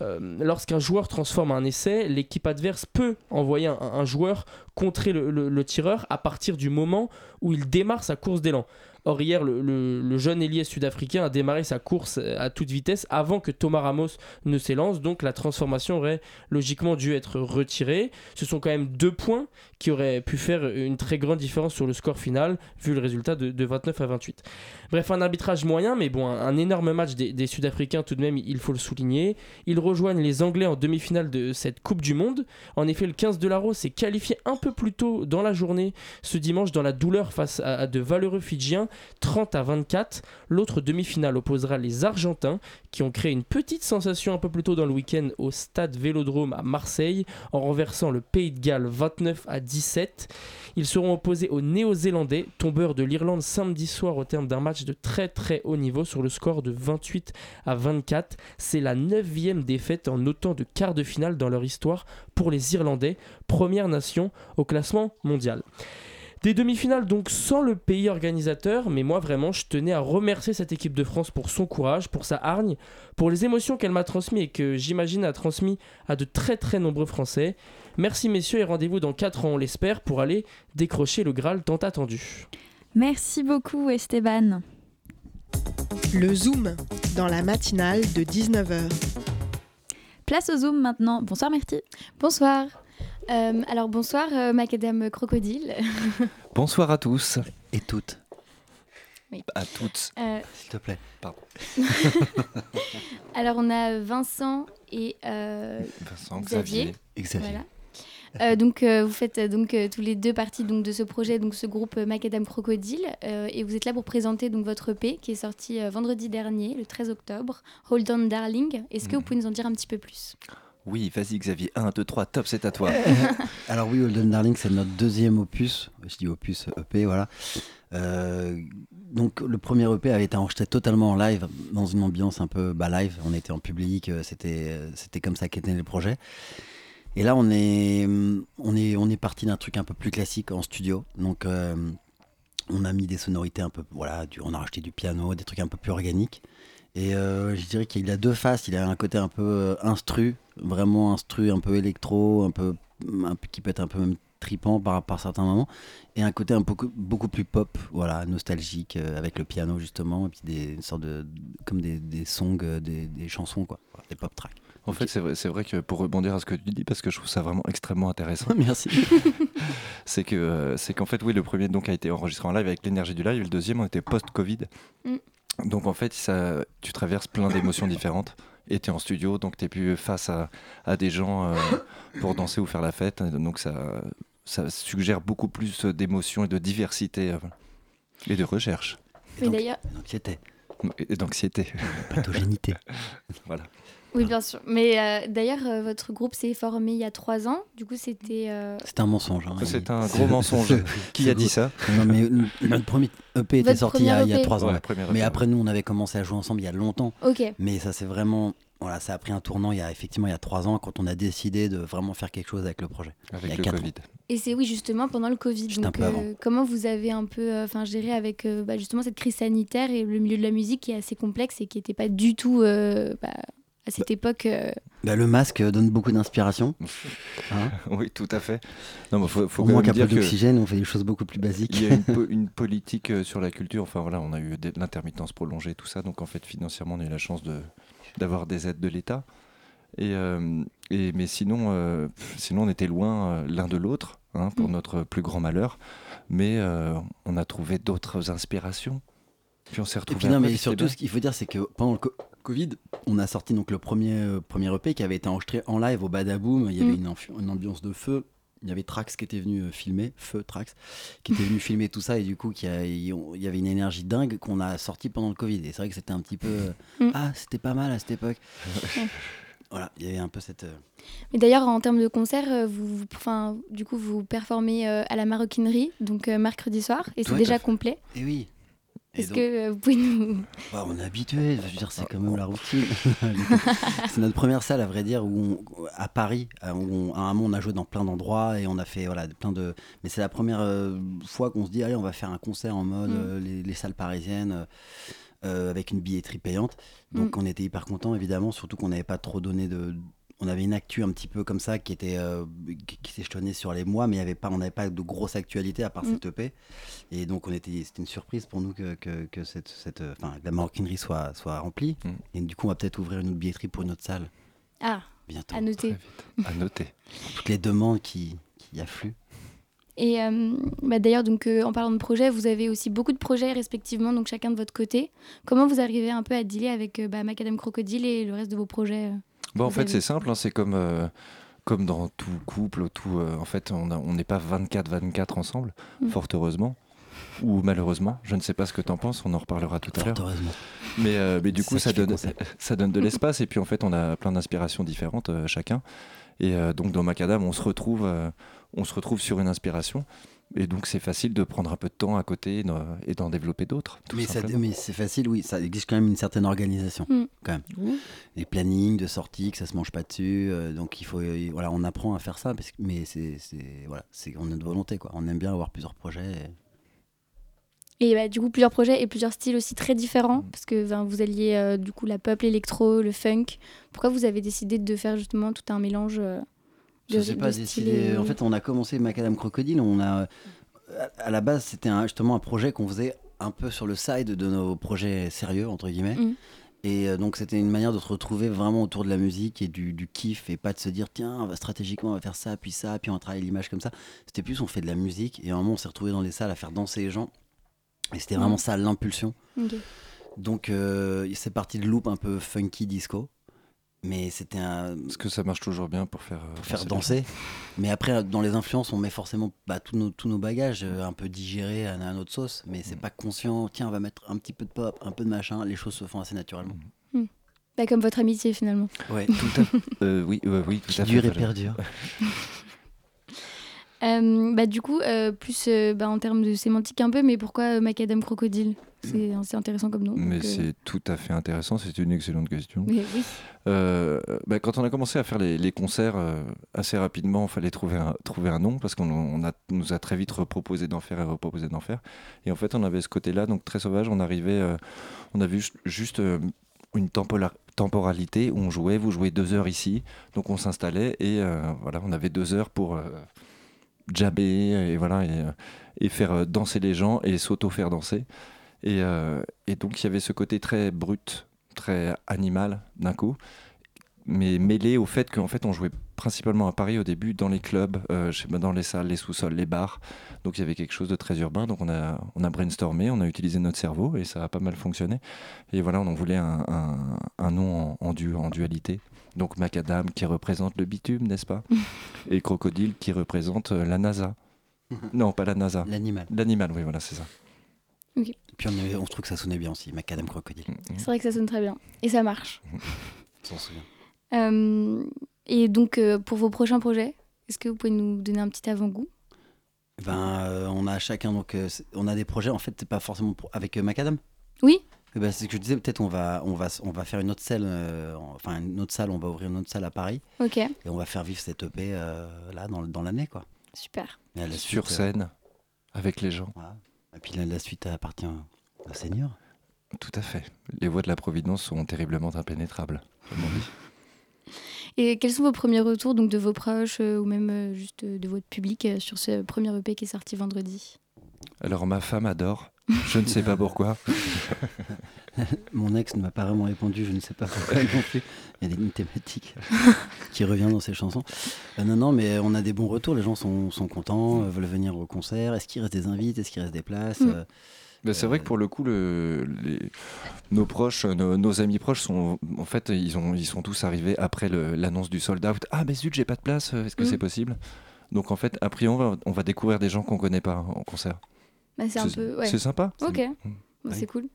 I: euh, lorsqu'un joueur transforme un essai, l'équipe adverse peut envoyer un, joueur contrer le tireur à partir du moment où il démarre sa course d'élan. Or, hier, le, jeune ailier sud-africain a démarré sa course à toute vitesse avant que Thomas Ramos ne s'élance, donc la transformation aurait logiquement dû être retirée. Ce sont quand même deux points qui auraient pu faire une très grande différence sur le score final, vu le résultat de, de 29 à 28. Bref, un arbitrage moyen, mais bon, un, énorme match des, Sud-Africains tout de même, il faut le souligner. Ils rejoignent les Anglais en demi-finale de cette Coupe du Monde. En effet, le 15 de l'Aro s'est qualifié un peu plus tôt dans la journée, ce dimanche, dans la douleur face à, à de valeureux Fidjiens, 30 à 24. L'autre demi-finale opposera les Argentins, qui ont créé une petite sensation un peu plus tôt dans le week-end au stade Vélodrome à Marseille, en renversant le Pays de Galles 29 à 17. Ils seront opposés aux Néo-Zélandais, tombeurs de l'Irlande samedi soir au terme d'un match de très très haut niveau sur le score de 28 à 24. C'est la neuvième défaite en autant de quarts de finale dans leur histoire pour les Irlandais, première nation au classement mondial. Des demi-finales donc sans le pays organisateur, mais moi vraiment je tenais à remercier cette équipe de France pour son courage, pour sa hargne, pour les émotions qu'elle m'a transmises et que j'imagine a transmis à de très très nombreux Français. Merci messieurs et rendez-vous dans 4 ans on l'espère pour aller décrocher le Graal tant attendu.
B: Merci beaucoup Esteban.
J: Le Zoom, dans la matinale de 19h.
B: Place au Zoom maintenant. Bonsoir Myrtille.
K: Bonsoir. Euh, alors bonsoir euh, Macadam Crocodile.
L: Bonsoir à tous et toutes.
K: Oui.
L: À toutes,
K: Euh,
L: s'il te plaît. Pardon.
K: alors on a Vincent et
L: Vincent,
K: Xavier.
L: Xavier.
K: Voilà. Euh, donc euh, vous faites euh, donc tous les deux partie donc de ce projet donc ce groupe Macadam Crocodile et vous êtes là pour présenter donc votre EP qui est sorti vendredi dernier le 13 octobre Hold On Darling est-ce que vous pouvez nous en dire un petit peu plus?
L: Oui, vas-y Xavier. 1, 2, 3, top, c'est à toi.
M: Alors oui, Holden Darling, c'est notre deuxième opus. Je dis opus EP, voilà. Euh, donc le premier EP avait été enregistré totalement en live, dans une ambiance un peu bah, live. On était en public, euh, c'était euh, c'était comme ça qu'était le projet. Et là, on est on est on est parti d'un truc un peu plus classique en studio. Donc on a mis des sonorités un peu voilà, on a rajouté du piano, des trucs un peu plus organiques. Et euh, je dirais qu'il a deux faces. Il a un côté un peu euh, instru, vraiment instru, un peu électro, un peu, un peu qui peut être un peu même tripant par, par certains moments, et un côté un peu beaucoup plus pop, voilà, nostalgique euh, avec le piano justement, et puis des une sorte de comme des, des songs, des, des chansons quoi, Voilà, des pop tracks.
L: En fait, c'est vrai, c'est vrai que pour rebondir à ce que tu dis, parce que je trouve ça vraiment extrêmement intéressant.
M: Merci.
L: c'est que euh, c'est qu'en fait, oui, le premier donc a été enregistré en live avec l'énergie du live, et le deuxième on était post-Covid.
K: Mm.
L: Donc en fait, ça, tu traverses plein d'émotions différentes. Et tu es en studio, donc tu es plus face à, à des gens euh, pour danser ou faire la fête. Donc ça, ça suggère beaucoup plus d'émotions et de diversité euh, et de recherche.
K: Mais d'ailleurs
M: D'anxiété.
L: Et d'anxiété.
M: Pathogénité.
L: voilà.
K: Oui bien sûr mais euh, d'ailleurs euh, votre groupe s'est formé il y a trois ans du coup c'était euh,
M: C'est un mensonge. hein.
L: C'est un gros mensonge. Qui a dit ça
M: Non, mais notre premier EP était
K: Votre
M: sorti il y, a,
K: premier
M: il y a
K: EP.
M: trois ans.
L: Ouais,
M: ouais.
L: premier
M: Mais après, nous, on avait commencé à jouer ensemble il y a longtemps.
K: ok
M: Mais ça, c'est vraiment. Voilà, ça a pris un tournant il y a effectivement il y a trois ans quand on a décidé de vraiment faire quelque chose avec le projet. il y
L: Avec
M: a
L: le
M: ans.
L: Covid.
K: Et c'est oui justement pendant le Covid.
M: Juste un
K: Donc,
M: peu avant.
K: euh, comment vous avez un peu, euh, géré avec euh, bah, justement cette crise sanitaire et le milieu de la musique qui est assez complexe et qui n'était pas du tout euh, bah, à cette époque euh,
M: Bah, le masque donne beaucoup d'inspiration. Hein
L: oui, tout à fait. Non, mais faut, faut
M: Au
L: quand
M: moins qu'un peu d'oxygène, on fait des choses beaucoup plus basiques.
L: il y a une, po- une politique euh, sur la culture. Enfin voilà, on a eu de l'intermittence prolongée, tout ça. Donc en fait, financièrement, on a eu la chance de d'avoir des aides de l'État. Et, euh, et mais sinon, euh, sinon on était loin euh, l'un de l'autre, hein, pour
K: Mm.
L: notre plus grand malheur. Mais euh, on a trouvé d'autres inspirations. Puis on s'est
M: Et
L: retrouvés.
M: puis non, mais surtout,
L: bien.
M: ce qu'il faut dire, c'est que pendant le co- Covid, on a sorti donc le premier, euh, premier EP qui avait été enregistré en live au Badaboom. Il y avait
K: Mm.
M: une, ambiance de feu. Il y avait Trax qui était venu euh, filmer, Feu Trax, qui était venu filmer tout ça. Et du coup, qui a- il y avait une énergie dingue qu'on a sorti pendant le Covid. Et c'est vrai que c'était un petit peu. euh,
K: Mm.
M: Ah, c'était pas mal à cette époque. Voilà, il y avait un peu cette.
K: Mais d'ailleurs, en termes de concert, vous, vous- enfin, du coup, vous performez à la maroquinerie, donc mercredi soir, et c'est déjà complet.
M: Et oui.
K: Est-ce que vous pouvez nous.
M: Bah, on est habitué, je veux dire, c'est quand même la routine. c'est notre première salle, à vrai dire, où on- à Paris. Où on- à un moment, on a joué dans plein d'endroits et on a fait voilà, plein de. Mais c'est la première euh, fois qu'on se dit, allez, on va faire un concert en mode
K: Mm.
M: euh, les, les salles parisiennes. euh, euh, avec une billetterie payante. Donc
K: Mm.
M: on était hyper contents, évidemment, surtout qu'on n'avait pas trop donné de. On avait une actu un petit peu comme ça qui était euh, qui, qui s'échelonnait sur les mois, mais il y avait pas, on n'avait pas de grosse actualité à part
K: Mm.
M: cette EP. Et donc on était, c'était une surprise pour nous que, que, que cette, cette, euh, enfin, que la maroquinerie soit, soit remplie.
L: Mm.
M: Et du coup, on va peut-être ouvrir une autre billetterie pour une autre salle
K: Ah,
M: bientôt.
K: à noter.
L: À noter.
M: Toutes les demandes qui, qui affluent.
K: Et euh, bah, d'ailleurs, donc euh, en parlant de projets, vous avez aussi beaucoup de projets respectivement, donc chacun de votre côté. Comment vous arrivez un peu à dealer avec euh, bah, Macadam Crocodile et le reste de vos projets euh?
L: Bon, en
K: Vous
L: fait, c'est simple, hein, c'est comme, euh, comme dans tout couple, tout, euh, en fait, on n'est pas 24-24 ensemble,
K: Mm.
L: fort heureusement, ou malheureusement, je ne sais pas ce que tu en penses, on en reparlera tout à l'heure. Mais, euh, mais du coup,
M: ça
L: donne, ça donne de l'espace, et puis en fait, on a plein d'inspirations différentes chacun. Et donc, dans Macadam, on se retrouve, on se retrouve sur une inspiration. Et donc, c'est facile de prendre un peu de temps à côté et d'en- développer d'autres.
M: Mais, c'est facile, oui, ça exige quand même une certaine organisation.
K: Mm.
M: Quand même. Les plannings de sortie, que ça se mange pas dessus. euh, donc il faut, euh, voilà, on apprend à faire ça, parce que, mais c'est, c'est- voilà, c'est, on a de volonté, quoi. On aime bien avoir plusieurs projets. et-
K: Et bah, du coup, plusieurs projets et plusieurs styles aussi très différents, parce que ben, vous alliez euh, du coup la pop, l'électro, le funk. Pourquoi vous avez décidé de faire justement tout un mélange euh,
M: Ça s'est
K: de
M: pas décidé.
K: et-
M: En fait, on a commencé Macadam Crocodile. On a, à- à la base, c'était justement un projet qu'on faisait un peu sur le side de nos projets sérieux entre guillemets.
K: Mm.
M: Et euh, donc, c'était une manière de se retrouver vraiment autour de la musique et du, du kiff et pas de se dire tiens, on va- stratégiquement, on va faire ça, puis ça, puis on va travailler l'image comme ça. C'était plus on fait de la musique et à un moment, on s'est retrouvé dans les salles à faire danser les gens. Et c'était vraiment
K: Mm.
M: ça l'impulsion. Donc, euh, c'est parti de loop un peu funky disco. Mais c'était un.
L: Parce que ça marche toujours bien pour faire, euh,
M: Pour faire danser. Mais après, dans les influences, on met forcément bah, tous, nos, tous nos bagages euh, un peu digérés à, notre sauce. Mais
L: Mm.
M: c'est pas conscient. Tiens, on va mettre un petit peu de pop, un peu de machin. Les choses se font assez naturellement.
K: Bah, comme votre amitié finalement.
M: Ouais.
L: Tout à fait. Euh, oui, euh, oui, tout
M: Qui
L: à fait.
M: dure et perdure.
K: Euh, bah, du coup, euh, plus euh, bah, en termes de sémantique un peu, mais pourquoi Macadam Crocodile? C'est c'est intéressant comme nom.
L: Mais c'est tout à fait intéressant, c'est une excellente question.
K: Oui.
L: Bah, quand on a commencé à faire les, les concerts, assez rapidement, il fallait trouver un, trouver un nom parce qu'on on a, nous a très vite reproposé d'en faire et reproposé d'en faire. Et en fait, on avait ce côté-là, donc très sauvage. On arrivait, on a vu ju- juste euh, une tempola- temporalité où on jouait, vous jouez deux heures ici, donc on s'installait et voilà, on avait deux heures pour jabber et voilà et, euh, faire euh, danser les gens et s'auto-faire danser. Et, euh, et donc il y avait ce côté très brut, très animal d'un coup, mais mêlé au fait qu'en fait on jouait principalement à Paris au début dans les clubs, dans les salles, les sous-sols, les bars. Donc il y avait quelque chose de très urbain. Donc on a, on a brainstormé, on a utilisé notre cerveau et ça a pas mal fonctionné. Et voilà, on en voulait un, un- nom en, en, en dualité. Donc Macadam qui représente le bitume, n'est-ce pas? Et Crocodile qui représente euh, la NASA. Non, pas la NASA.
M: L'animal.
L: L'animal, oui, voilà, c'est ça.
K: Ok.
M: Puis on, avait- on se trouve que ça sonnait bien aussi, Macadam Crocodile.
K: C'est vrai que ça sonne très bien. Et ça marche.
M: On s'en souvient.
K: Euh, et donc, euh, pour vos prochains projets, est-ce que vous pouvez nous donner un petit avant-goût?
M: Ben, euh, on a chacun donc euh, on a des projets. En fait, pas forcément pour- avec euh, Macadam?
K: Oui.
M: Eh ben, c'est ce que je disais. Peut-être on va on va on va faire une autre salle. euh, enfin une autre salle. On va ouvrir une autre salle à Paris.
K: Ok.
M: Et on va faire vivre cette EP euh, là dans, dans l'année quoi.
K: Super.
M: Et à la
L: Sur
M: suite, euh,
L: scène, avec les gens.
M: voilà. Et puis la, la suite appartient au Seigneur.
L: Tout à fait. Les voies de la Providence sont terriblement impénétrables, comme on dit.
K: Et quels sont vos premiers retours donc de vos proches euh, ou même euh, juste euh, de votre public euh, sur ce premier EP qui est sorti vendredi?
L: Alors ma femme adore, je ne sais pas pourquoi.
M: Mon ex ne m'a pas vraiment répondu, je ne sais pas pourquoi non plus. Il y a des- une thématique qui revient dans ses chansons. Euh, non, non, mais on a des bons retours, les gens sont, sont contents, euh, veulent venir au concert. Est-ce qu'il reste des invites Est-ce qu'il reste des places?
K: Mm.
M: Euh,
L: Mais c'est vrai que pour le coup, le- les- nos proches, nos, nos amis proches sont, en fait, ils, ont, ils sont tous arrivés après l'annonce du sold out. Ah, mais zut, j'ai pas de place, est-ce que
K: Mm.
L: c'est possible? Donc en fait, après, on va, on va découvrir des gens qu'on connaît pas en concert.
K: Bah, C'est un peu. ouais.
L: c'est sympa.
K: Ok,
L: C'est-
K: Bon,
L: Oui.
K: c'est cool.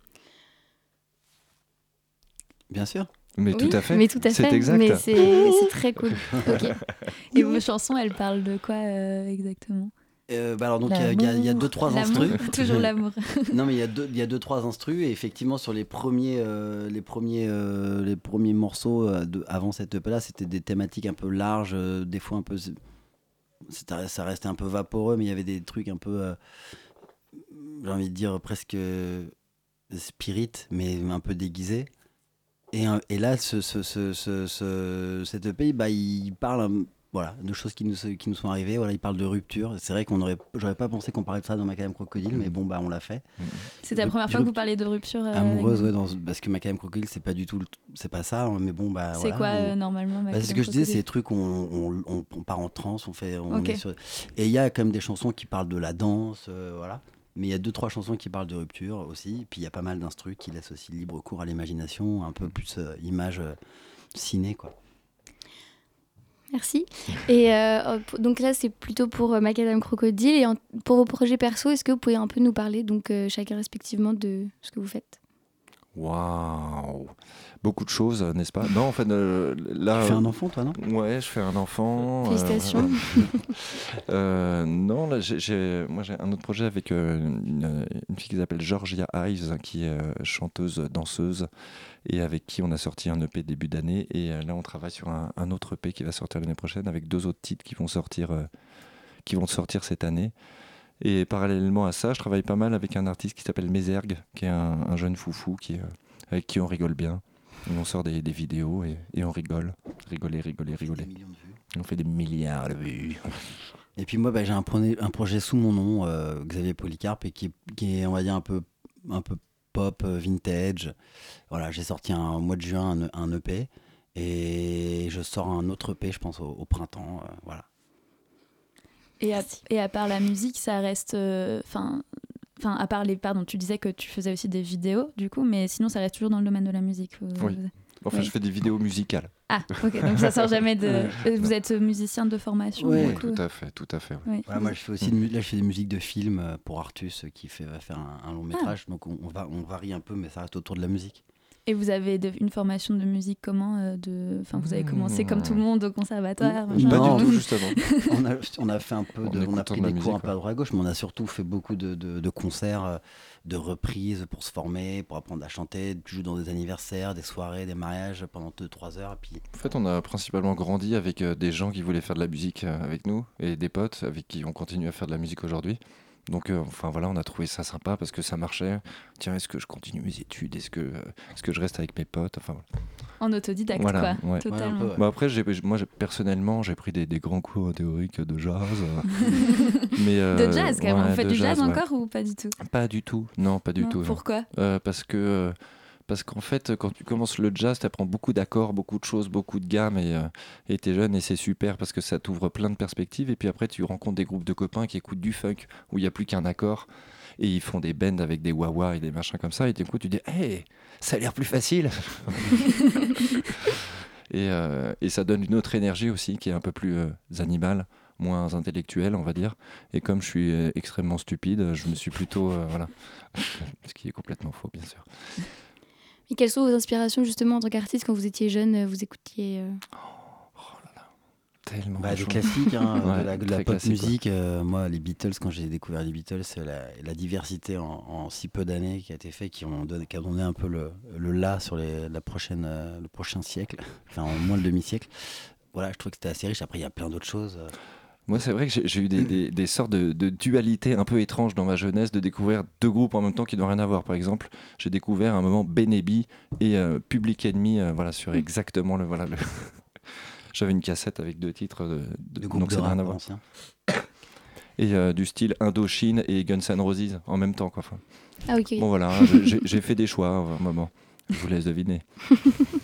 M: Bien sûr.
L: Mais
K: Oui,
L: tout à fait.
K: Mais tout à
L: C'est
K: fait.
L: exact.
K: Mais c'est très cool.
B: Et vos chansons, elles parlent de quoi euh, exactement?
M: Euh, bah alors donc il y a- y, y deux trois instrus.
B: Toujours l'amour.
M: non mais il y a deux il y a deux trois instrus et effectivement sur les premiers euh, les premiers euh, les premiers morceaux euh, de, avant cette EP là c'était des thématiques un peu larges euh, des fois un peu ça restait un peu vaporeux mais il y avait des trucs un peu euh, j'ai envie de dire presque euh, spirit mais un peu déguisés et, euh, et là ce, ce, ce, ce, ce- cette EP bah, il parle un- voilà, de choses qui nous, qui nous sont arrivées. Voilà, il parle de rupture. C'est vrai qu'on aurait, j'aurais pas pensé qu'on parlait de ça dans Macadam Crocodile, mais bon, bah, on l'a fait.
B: C'est la première fois que vous parlez de rupture euh,
M: Amoureuse, ouais, dans- parce que Macadam Crocodile, c'est pas du tout, c'est pas ça, hein, mais bon, bah.
B: C'est
M: voilà,
B: quoi
M: on-
B: euh, normalement
M: bah, c'est ce que je disais, c'est des trucs où on, on, on- part en transe, on fait. On est sur- Et il y a quand même des chansons qui parlent de la danse, euh, voilà. Mais il y a deux, trois chansons qui parlent de rupture aussi. Puis il y a pas mal d'instrus qui laissent aussi libre cours à l'imagination, un peu plus euh, image euh, ciné, quoi.
K: Merci. Et euh, donc là, c'est plutôt pour euh, Macadam Crocodile. Et en- pour vos projets perso, est-ce que vous pouvez un peu nous parler, donc euh, chacun respectivement, de ce que vous faites?
L: Waouh Beaucoup de choses, n'est-ce pas? Non, en fait, euh, là.
M: Tu fais un
L: euh,
M: enfant, toi, non?
L: Ouais, je fais un enfant. euh,
K: Félicitations.
L: Euh, non, là, j'ai- moi j'ai un autre projet avec euh, une, une fille qui s'appelle Georgia Ives, qui est euh, chanteuse, danseuse, et avec qui on a sorti un EP début d'année. Et euh, là, on travaille sur un, un autre EP qui va sortir l'année prochaine, avec deux autres titres qui vont sortir, euh, qui vont sortir cette année. Et parallèlement à ça, je travaille pas mal avec un artiste qui s'appelle Mézergue, qui est un, un jeune foufou qui, euh, avec qui on rigole bien. Et on sort des, des vidéos et, et on rigole. Rigoler, rigoler, rigoler. On fait des milliards de vues.
M: Et puis moi, bah, j'ai un, un projet sous mon nom, euh, Xavier Polycarpe, et qui est, qui est, on va dire, un peu, un peu pop, euh, vintage. Voilà, j'ai sorti un, au mois de juin un, un EP, et je sors un autre EP, je pense, au, au printemps. euh, voilà.
B: Et à, et à part la musique, ça reste. Enfin. Enfin, à part les. Pardon, tu disais que tu faisais aussi des vidéos, du coup, mais sinon, ça reste toujours dans le domaine de la musique.
L: Oui. Enfin,
B: Oui.
L: je fais des vidéos musicales.
B: Ah, ok, donc ça sort jamais de. Euh, Vous êtes musicien de formation
M: Ouais.
B: coup
L: Tout à fait, tout à fait.
B: Oui.
M: Moi, je fais aussi de mu- là, je fais des musiques de films euh, pour Artus, euh, qui fait, va faire un, un long métrage. Donc on, on va, on varie un peu, mais ça reste autour de la musique.
B: Et vous avez de- une formation de musique comment euh, de... Enfin, vous avez commencé comme tout le monde au conservatoire
M: Pas
B: machin.
M: du tout,
L: justement.
M: on, a, on a fait un peu de, on a pris
L: de
M: des cours
L: musique,
M: un peu à droite à gauche, mais on a surtout fait beaucoup de, de- de concerts, euh, de reprises pour se former, pour apprendre à chanter. Tu joues dans des anniversaires, des soirées, des mariages pendant 2-3 heures. Et puis
L: En fait, on a principalement grandi avec euh, des gens qui voulaient faire de la musique avec nous et des potes avec qui on continue à faire de la musique aujourd'hui. Donc, euh, enfin voilà, on a trouvé ça sympa parce que ça marchait. Tiens, est-ce que je continue mes études? Est-ce que, euh, est-ce que je reste avec mes potes? Enfin, voilà.
B: En autodidacte,
L: Voilà,
B: quoi.
L: ouais.
B: Totalement.
L: Bah après, j'ai, moi, personnellement, j'ai pris des, des grands cours théoriques de jazz. euh, mais, euh,
B: de jazz, quand même.
L: ouais,
B: Vous faites
L: de
B: du jazz, encore ou pas du tout?
L: Pas du tout. Non, pas du
B: Non,
L: tout.
B: pourquoi?
L: Euh, Parce que. Euh, parce qu'en fait, quand tu commences le jazz, tu apprends beaucoup d'accords, beaucoup de choses, beaucoup de gammes, et euh, et t'es jeune, et c'est super parce que ça t'ouvre plein de perspectives. Et puis après, tu rencontres des groupes de copains qui écoutent du funk, où il n'y a plus qu'un accord, et ils font des bends avec des wah et des machins comme ça, et du coup, tu dis, hé, ça a l'air plus facile et, euh, et ça donne une autre énergie aussi, qui est un peu plus euh, animale, moins intellectuelle, on va dire. Et comme je suis euh, extrêmement stupide, je me suis plutôt. euh, voilà. Ce qui est complètement faux, bien sûr.
K: Et quelles sont vos inspirations justement en tant qu'artiste quand vous étiez jeune euh, Vous écoutiez euh,
L: Tellement.
M: Bah, des classiques, hein,
L: Ouais,
M: de la, de la
L: très
M: pop musique. euh, moi, les Beatles, quand j'ai découvert les Beatles, c'est la, la diversité en, en si peu d'années qui a été fait, qui, ont donné, qui a donné un peu le, le là sur les, la prochaine, le prochain siècle, enfin en moins le demi-siècle. Voilà, je trouve que c'était assez riche. Après, il y a plein d'autres choses.
L: Moi, c'est vrai que j'ai eu des, des- des sortes de, de dualités un peu étranges dans ma jeunesse, de découvrir deux groupes en même temps qui n'ont rien à voir. Par exemple, j'ai découvert à un moment Benebi et euh, Public Enemy, euh, voilà, sur exactement le. Voilà, le J'avais une cassette avec deux titres de, de,
M: groupes de
L: n'a rien à voir.
M: anciens.
L: Et euh, du style Indochine et Guns N' Roses en même temps. Quoi. Enfin,
K: Ah, ok.
L: Bon, voilà, hein, j'ai- fait des choix à un moment. Je vous laisse deviner.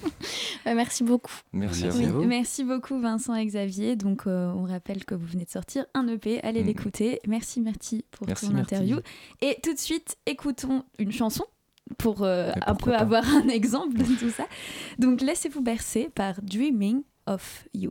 K: Euh, merci beaucoup.
L: Merci, à vous.
B: merci beaucoup Vincent et Xavier. Donc euh, on rappelle que vous venez de sortir un EP, allez
L: Mm.
B: l'écouter. Merci Merci pour
L: Merci,
B: ton interview. Et tout de suite, écoutons une chanson pour euh, un peu
L: pas.
B: avoir un exemple de tout ça. Donc laissez-vous bercer par Dreaming of You.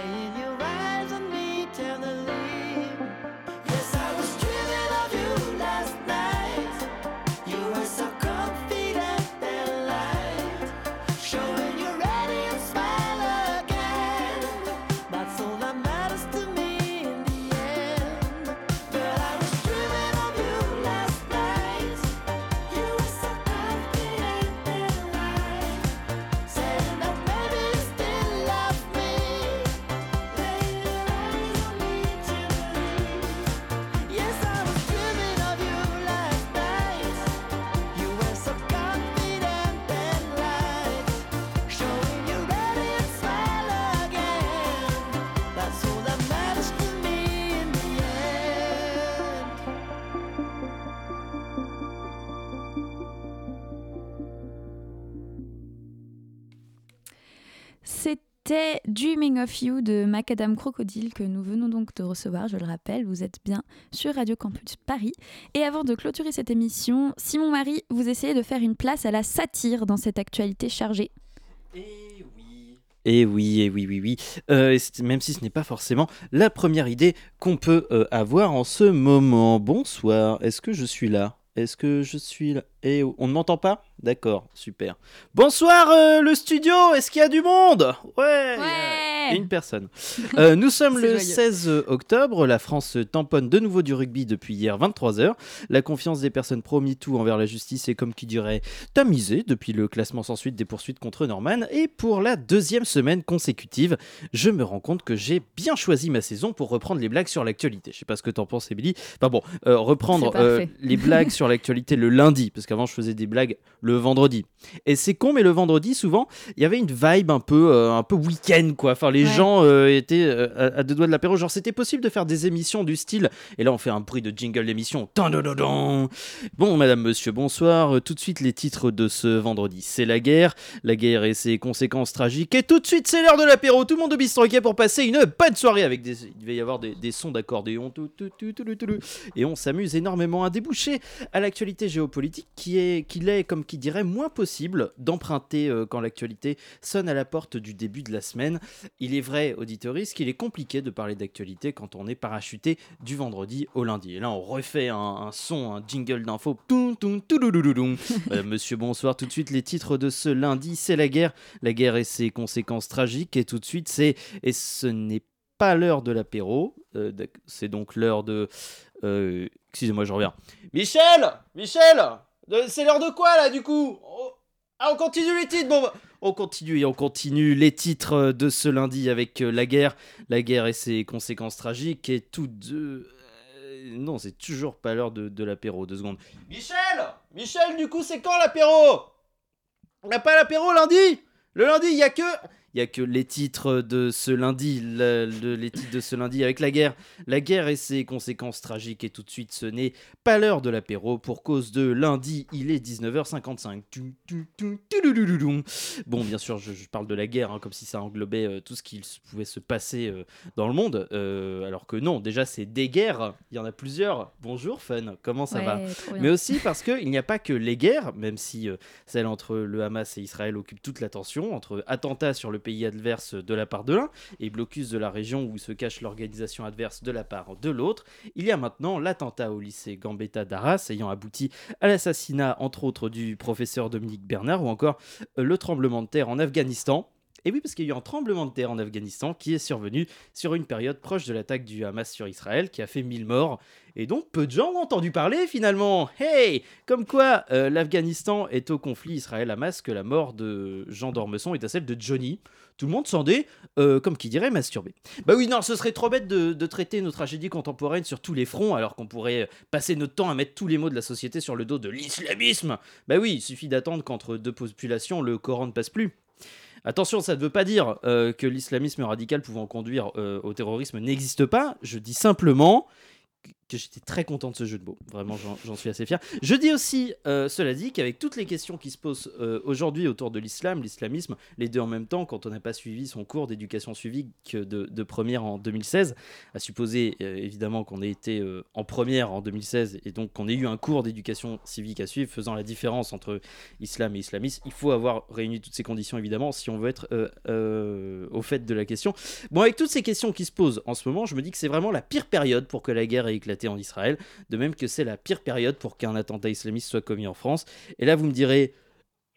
N: name Dreaming of You
B: de Macadam Crocodile que nous venons donc de recevoir, je le rappelle, vous êtes bien sur Radio Campus Paris. Et avant de clôturer cette émission, Simon Marie, vous essayez de faire une place à la satire dans cette actualité chargée.
O: Et oui, et oui, oui, oui. Euh, et c'est- même si ce n'est pas forcément la première idée qu'on peut euh, avoir en ce moment. Bonsoir, est-ce que je suis là? Est-ce que je suis là? Et on ne m'entend pas? D'accord, super. Bonsoir euh, le studio, est-ce qu'il y a du monde? Ouais, Une personne. Euh, nous sommes le
B: joyeux.
O: 16 octobre, la France tamponne de nouveau du rugby depuis hier 23h. La confiance des personnes pro-MeToo envers la justice est comme qui dirait tamisée depuis le classement sans suite des poursuites contre Norman. Et pour la deuxième semaine consécutive, je me rends compte que j'ai bien choisi ma saison pour reprendre les blagues sur l'actualité. Je sais pas ce que t'en penses, Émilie. Enfin bon, euh, reprendre euh, les blagues sur l'actualité le lundi, parce qu'avant je faisais des blagues le vendredi. Et c'est con, mais le vendredi, souvent, il y avait une vibe un peu, un peu week-end, quoi. Enfin, les
B: Ouais.
O: gens euh, étaient euh, à, à deux doigts de l'apéro. Genre, c'était possible de faire des émissions du style. Et là, on fait un bruit de jingle d'émission. Bon, madame, monsieur, bonsoir. Euh, Tout de suite, les titres de ce vendredi. C'est la guerre. La guerre et ses conséquences tragiques. Et tout de suite, c'est l'heure de l'apéro. Tout le monde au bistroquet pour passer une bonne soirée avec des. Il va y avoir des, des sons d'accordéon. Et on s'amuse énormément à déboucher à l'actualité géopolitique qui est, qu'il est, comme qui dirait, moins possible d'emprunter euh, quand l'actualité sonne à la porte du début de la semaine. Il est vrai, auditeuriste, qu'il est compliqué de parler d'actualité quand on est parachuté du vendredi au lundi. Et là, on refait un, son, un jingle d'info. Euh, monsieur, bonsoir. Tout de suite, les titres de ce lundi, c'est la guerre. La guerre et ses conséquences tragiques. Et tout de suite, c'est Et ce n'est pas l'heure de l'apéro. Euh, c'est donc l'heure de. euh, Excusez-moi, je reviens. Michel Michel C'est l'heure de quoi là du coup? Oh, Ah, on continue les titres Bon, bah, on continue et on continue les titres euh, de ce lundi avec euh, la guerre. La guerre et ses conséquences tragiques et tout de. euh, Non, c'est toujours pas l'heure de, de l'apéro, deux secondes. Michel Michel, du coup, c'est quand l'apéro? On n'a pas l'apéro lundi? Le lundi, il y a que. Il y a que les titres de ce lundi, le- le- les titres de ce lundi avec la guerre. La guerre et ses conséquences tragiques. Et tout de suite, ce n'est pas l'heure de l'apéro pour cause de lundi, il est 19h55. Tum, tum, tum, tudoulouloulou. Bon, bien sûr, je, je parle de la guerre, hein, comme si ça englobait euh, tout ce qui pouvait se passer euh, dans le monde. Euh, alors que non, déjà, c'est des guerres. Il y en a plusieurs. Bonjour, Fun. Comment ça
B: Ouais,
O: va. Mais aussi parce qu'il n'y a pas que les guerres, même si celle entre le Hamas et Israël occupe toute l'attention, entre attentats sur le pays adverse de la part de l'un et blocus de la région où se cache l'organisation adverse de la part de l'autre, il y a maintenant l'attentat au lycée Gambetta d'Arras ayant abouti à l'assassinat entre autres du professeur Dominique Bernard ou encore euh, le tremblement de terre en Afghanistan. Et oui, parce qu'il y a eu un tremblement de terre en Afghanistan qui est survenu sur une période proche de l'attaque du Hamas sur Israël, qui a fait 1000 morts. Et donc, peu de gens ont entendu parler finalement. Hey Comme quoi, euh, l'Afghanistan est au conflit Israël-Hamas, que la mort de Jean d'Ormesson est à celle de Johnny. Tout le monde s'en est, euh, comme qui dirait, masturbé. Bah oui, non, ce serait trop bête de, traiter nos tragédies contemporaines sur tous les fronts, alors qu'on pourrait passer notre temps à mettre tous les maux de la société sur le dos de l'islamisme. Bah oui, il suffit d'attendre qu'entre deux populations, le Coran ne passe plus. Attention, ça ne veut pas dire euh, que l'islamisme radical pouvant conduire euh, au terrorisme n'existe pas. Je dis simplement que j'étais très content de ce jeu de mots. Vraiment, j'en- suis assez fier. Je dis aussi, euh, cela dit, qu'avec toutes les questions qui se posent euh, aujourd'hui autour de l'islam, l'islamisme, les deux en même temps, quand on n'a pas suivi son cours d'éducation civique de, première en 2016, à supposer euh, évidemment qu'on ait été en première en 2016 et donc qu'on ait eu un cours d'éducation civique à suivre faisant la différence entre islam et islamisme, il faut avoir réuni toutes ces conditions évidemment si on veut être au fait de la question. Bon, avec toutes ces questions qui se posent en ce moment, je me dis que c'est vraiment la pire période pour que la guerre ait éclaté en Israël, de même que c'est la pire période pour qu'un attentat islamiste soit commis en France. Et là, vous me direz.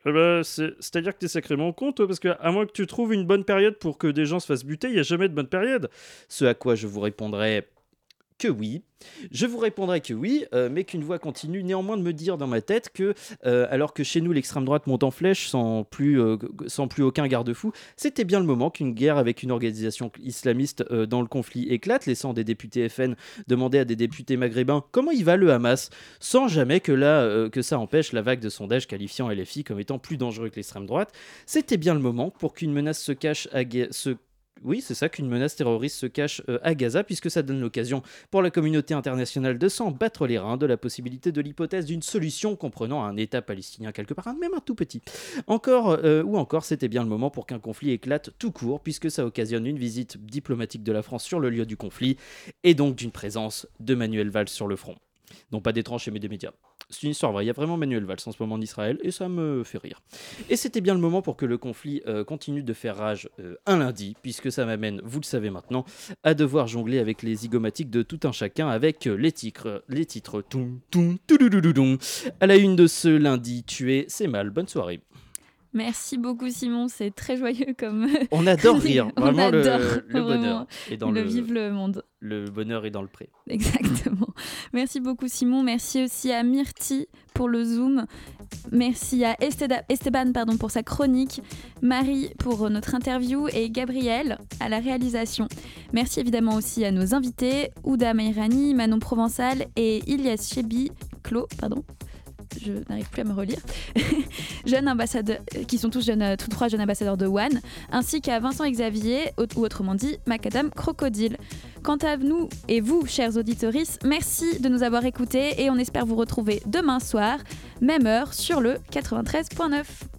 O: Eh ben, c'est- C'est-à-dire que t'es sacrément con, toi, parce que à moins que tu trouves une bonne période pour que des gens se fassent buter, il n'y a jamais de bonne période. Ce à quoi je vous répondrai que oui. Je vous répondrai que oui, euh, mais qu'une voix continue néanmoins de me dire dans ma tête que, euh, alors que chez nous l'extrême droite monte en flèche sans plus, euh, sans plus aucun garde-fou, c'était bien le moment qu'une guerre avec une organisation islamiste dans le conflit éclate, laissant des députés FN demander à des députés maghrébins comment il va le Hamas, sans jamais que, là, que ça empêche la vague de sondages qualifiant LFI comme étant plus dangereux que l'extrême droite. C'était bien le moment pour qu'une menace se cache à se oui, c'est ça qu'une menace terroriste se cache euh, à Gaza, puisque ça donne l'occasion pour la communauté internationale de s'en battre les reins de la possibilité de l'hypothèse d'une solution comprenant un État palestinien quelque part, même un tout petit. Encore, euh, ou encore, c'était bien le moment pour qu'un conflit éclate tout court, puisque ça occasionne une visite diplomatique de la France sur le lieu du conflit, et donc d'une présence de Manuel Valls sur le front. Non pas des tranchées, mais des médias. C'est une histoire vraie. Il y a vraiment Manuel Valls en ce moment en Israël et ça me fait rire. Et c'était bien le moment pour que le conflit euh, continue de faire rage euh, un lundi, puisque ça m'amène, vous le savez maintenant, à devoir jongler avec les zygomatiques de tout un chacun avec euh, les titres, les titres. Toum, toum, toudoudoudoudou. À la une de ce lundi, tué, c'est mal. Bonne soirée.
B: Merci beaucoup Simon, c'est très joyeux comme.
O: On adore rire,
B: On
O: vraiment le,
B: adore,
O: le bonheur.
B: vraiment.
O: est dans
B: le
O: le,
B: vive le monde.
O: le bonheur est dans le pré.
B: Exactement. Merci beaucoup Simon. Merci aussi à Myrti pour le Zoom. Merci à Esteban pardon, pour sa chronique, Marie pour notre interview et Gabriel à la réalisation. Merci évidemment aussi à nos invités, Ouda Meirani, Manon Provençal et Ilias Chebi, Clo, pardon. Je n'arrive plus à me relire. jeunes ambassadeurs, qui sont tous, jeunes, euh, tous trois jeunes ambassadeurs de One, ainsi qu'à Vincent Xavier, ou autrement dit Macadam Crocodile. Quant à nous et vous, chers auditoristes, merci de nous avoir écoutés et on espère vous retrouver demain soir, même heure, sur le 93.9.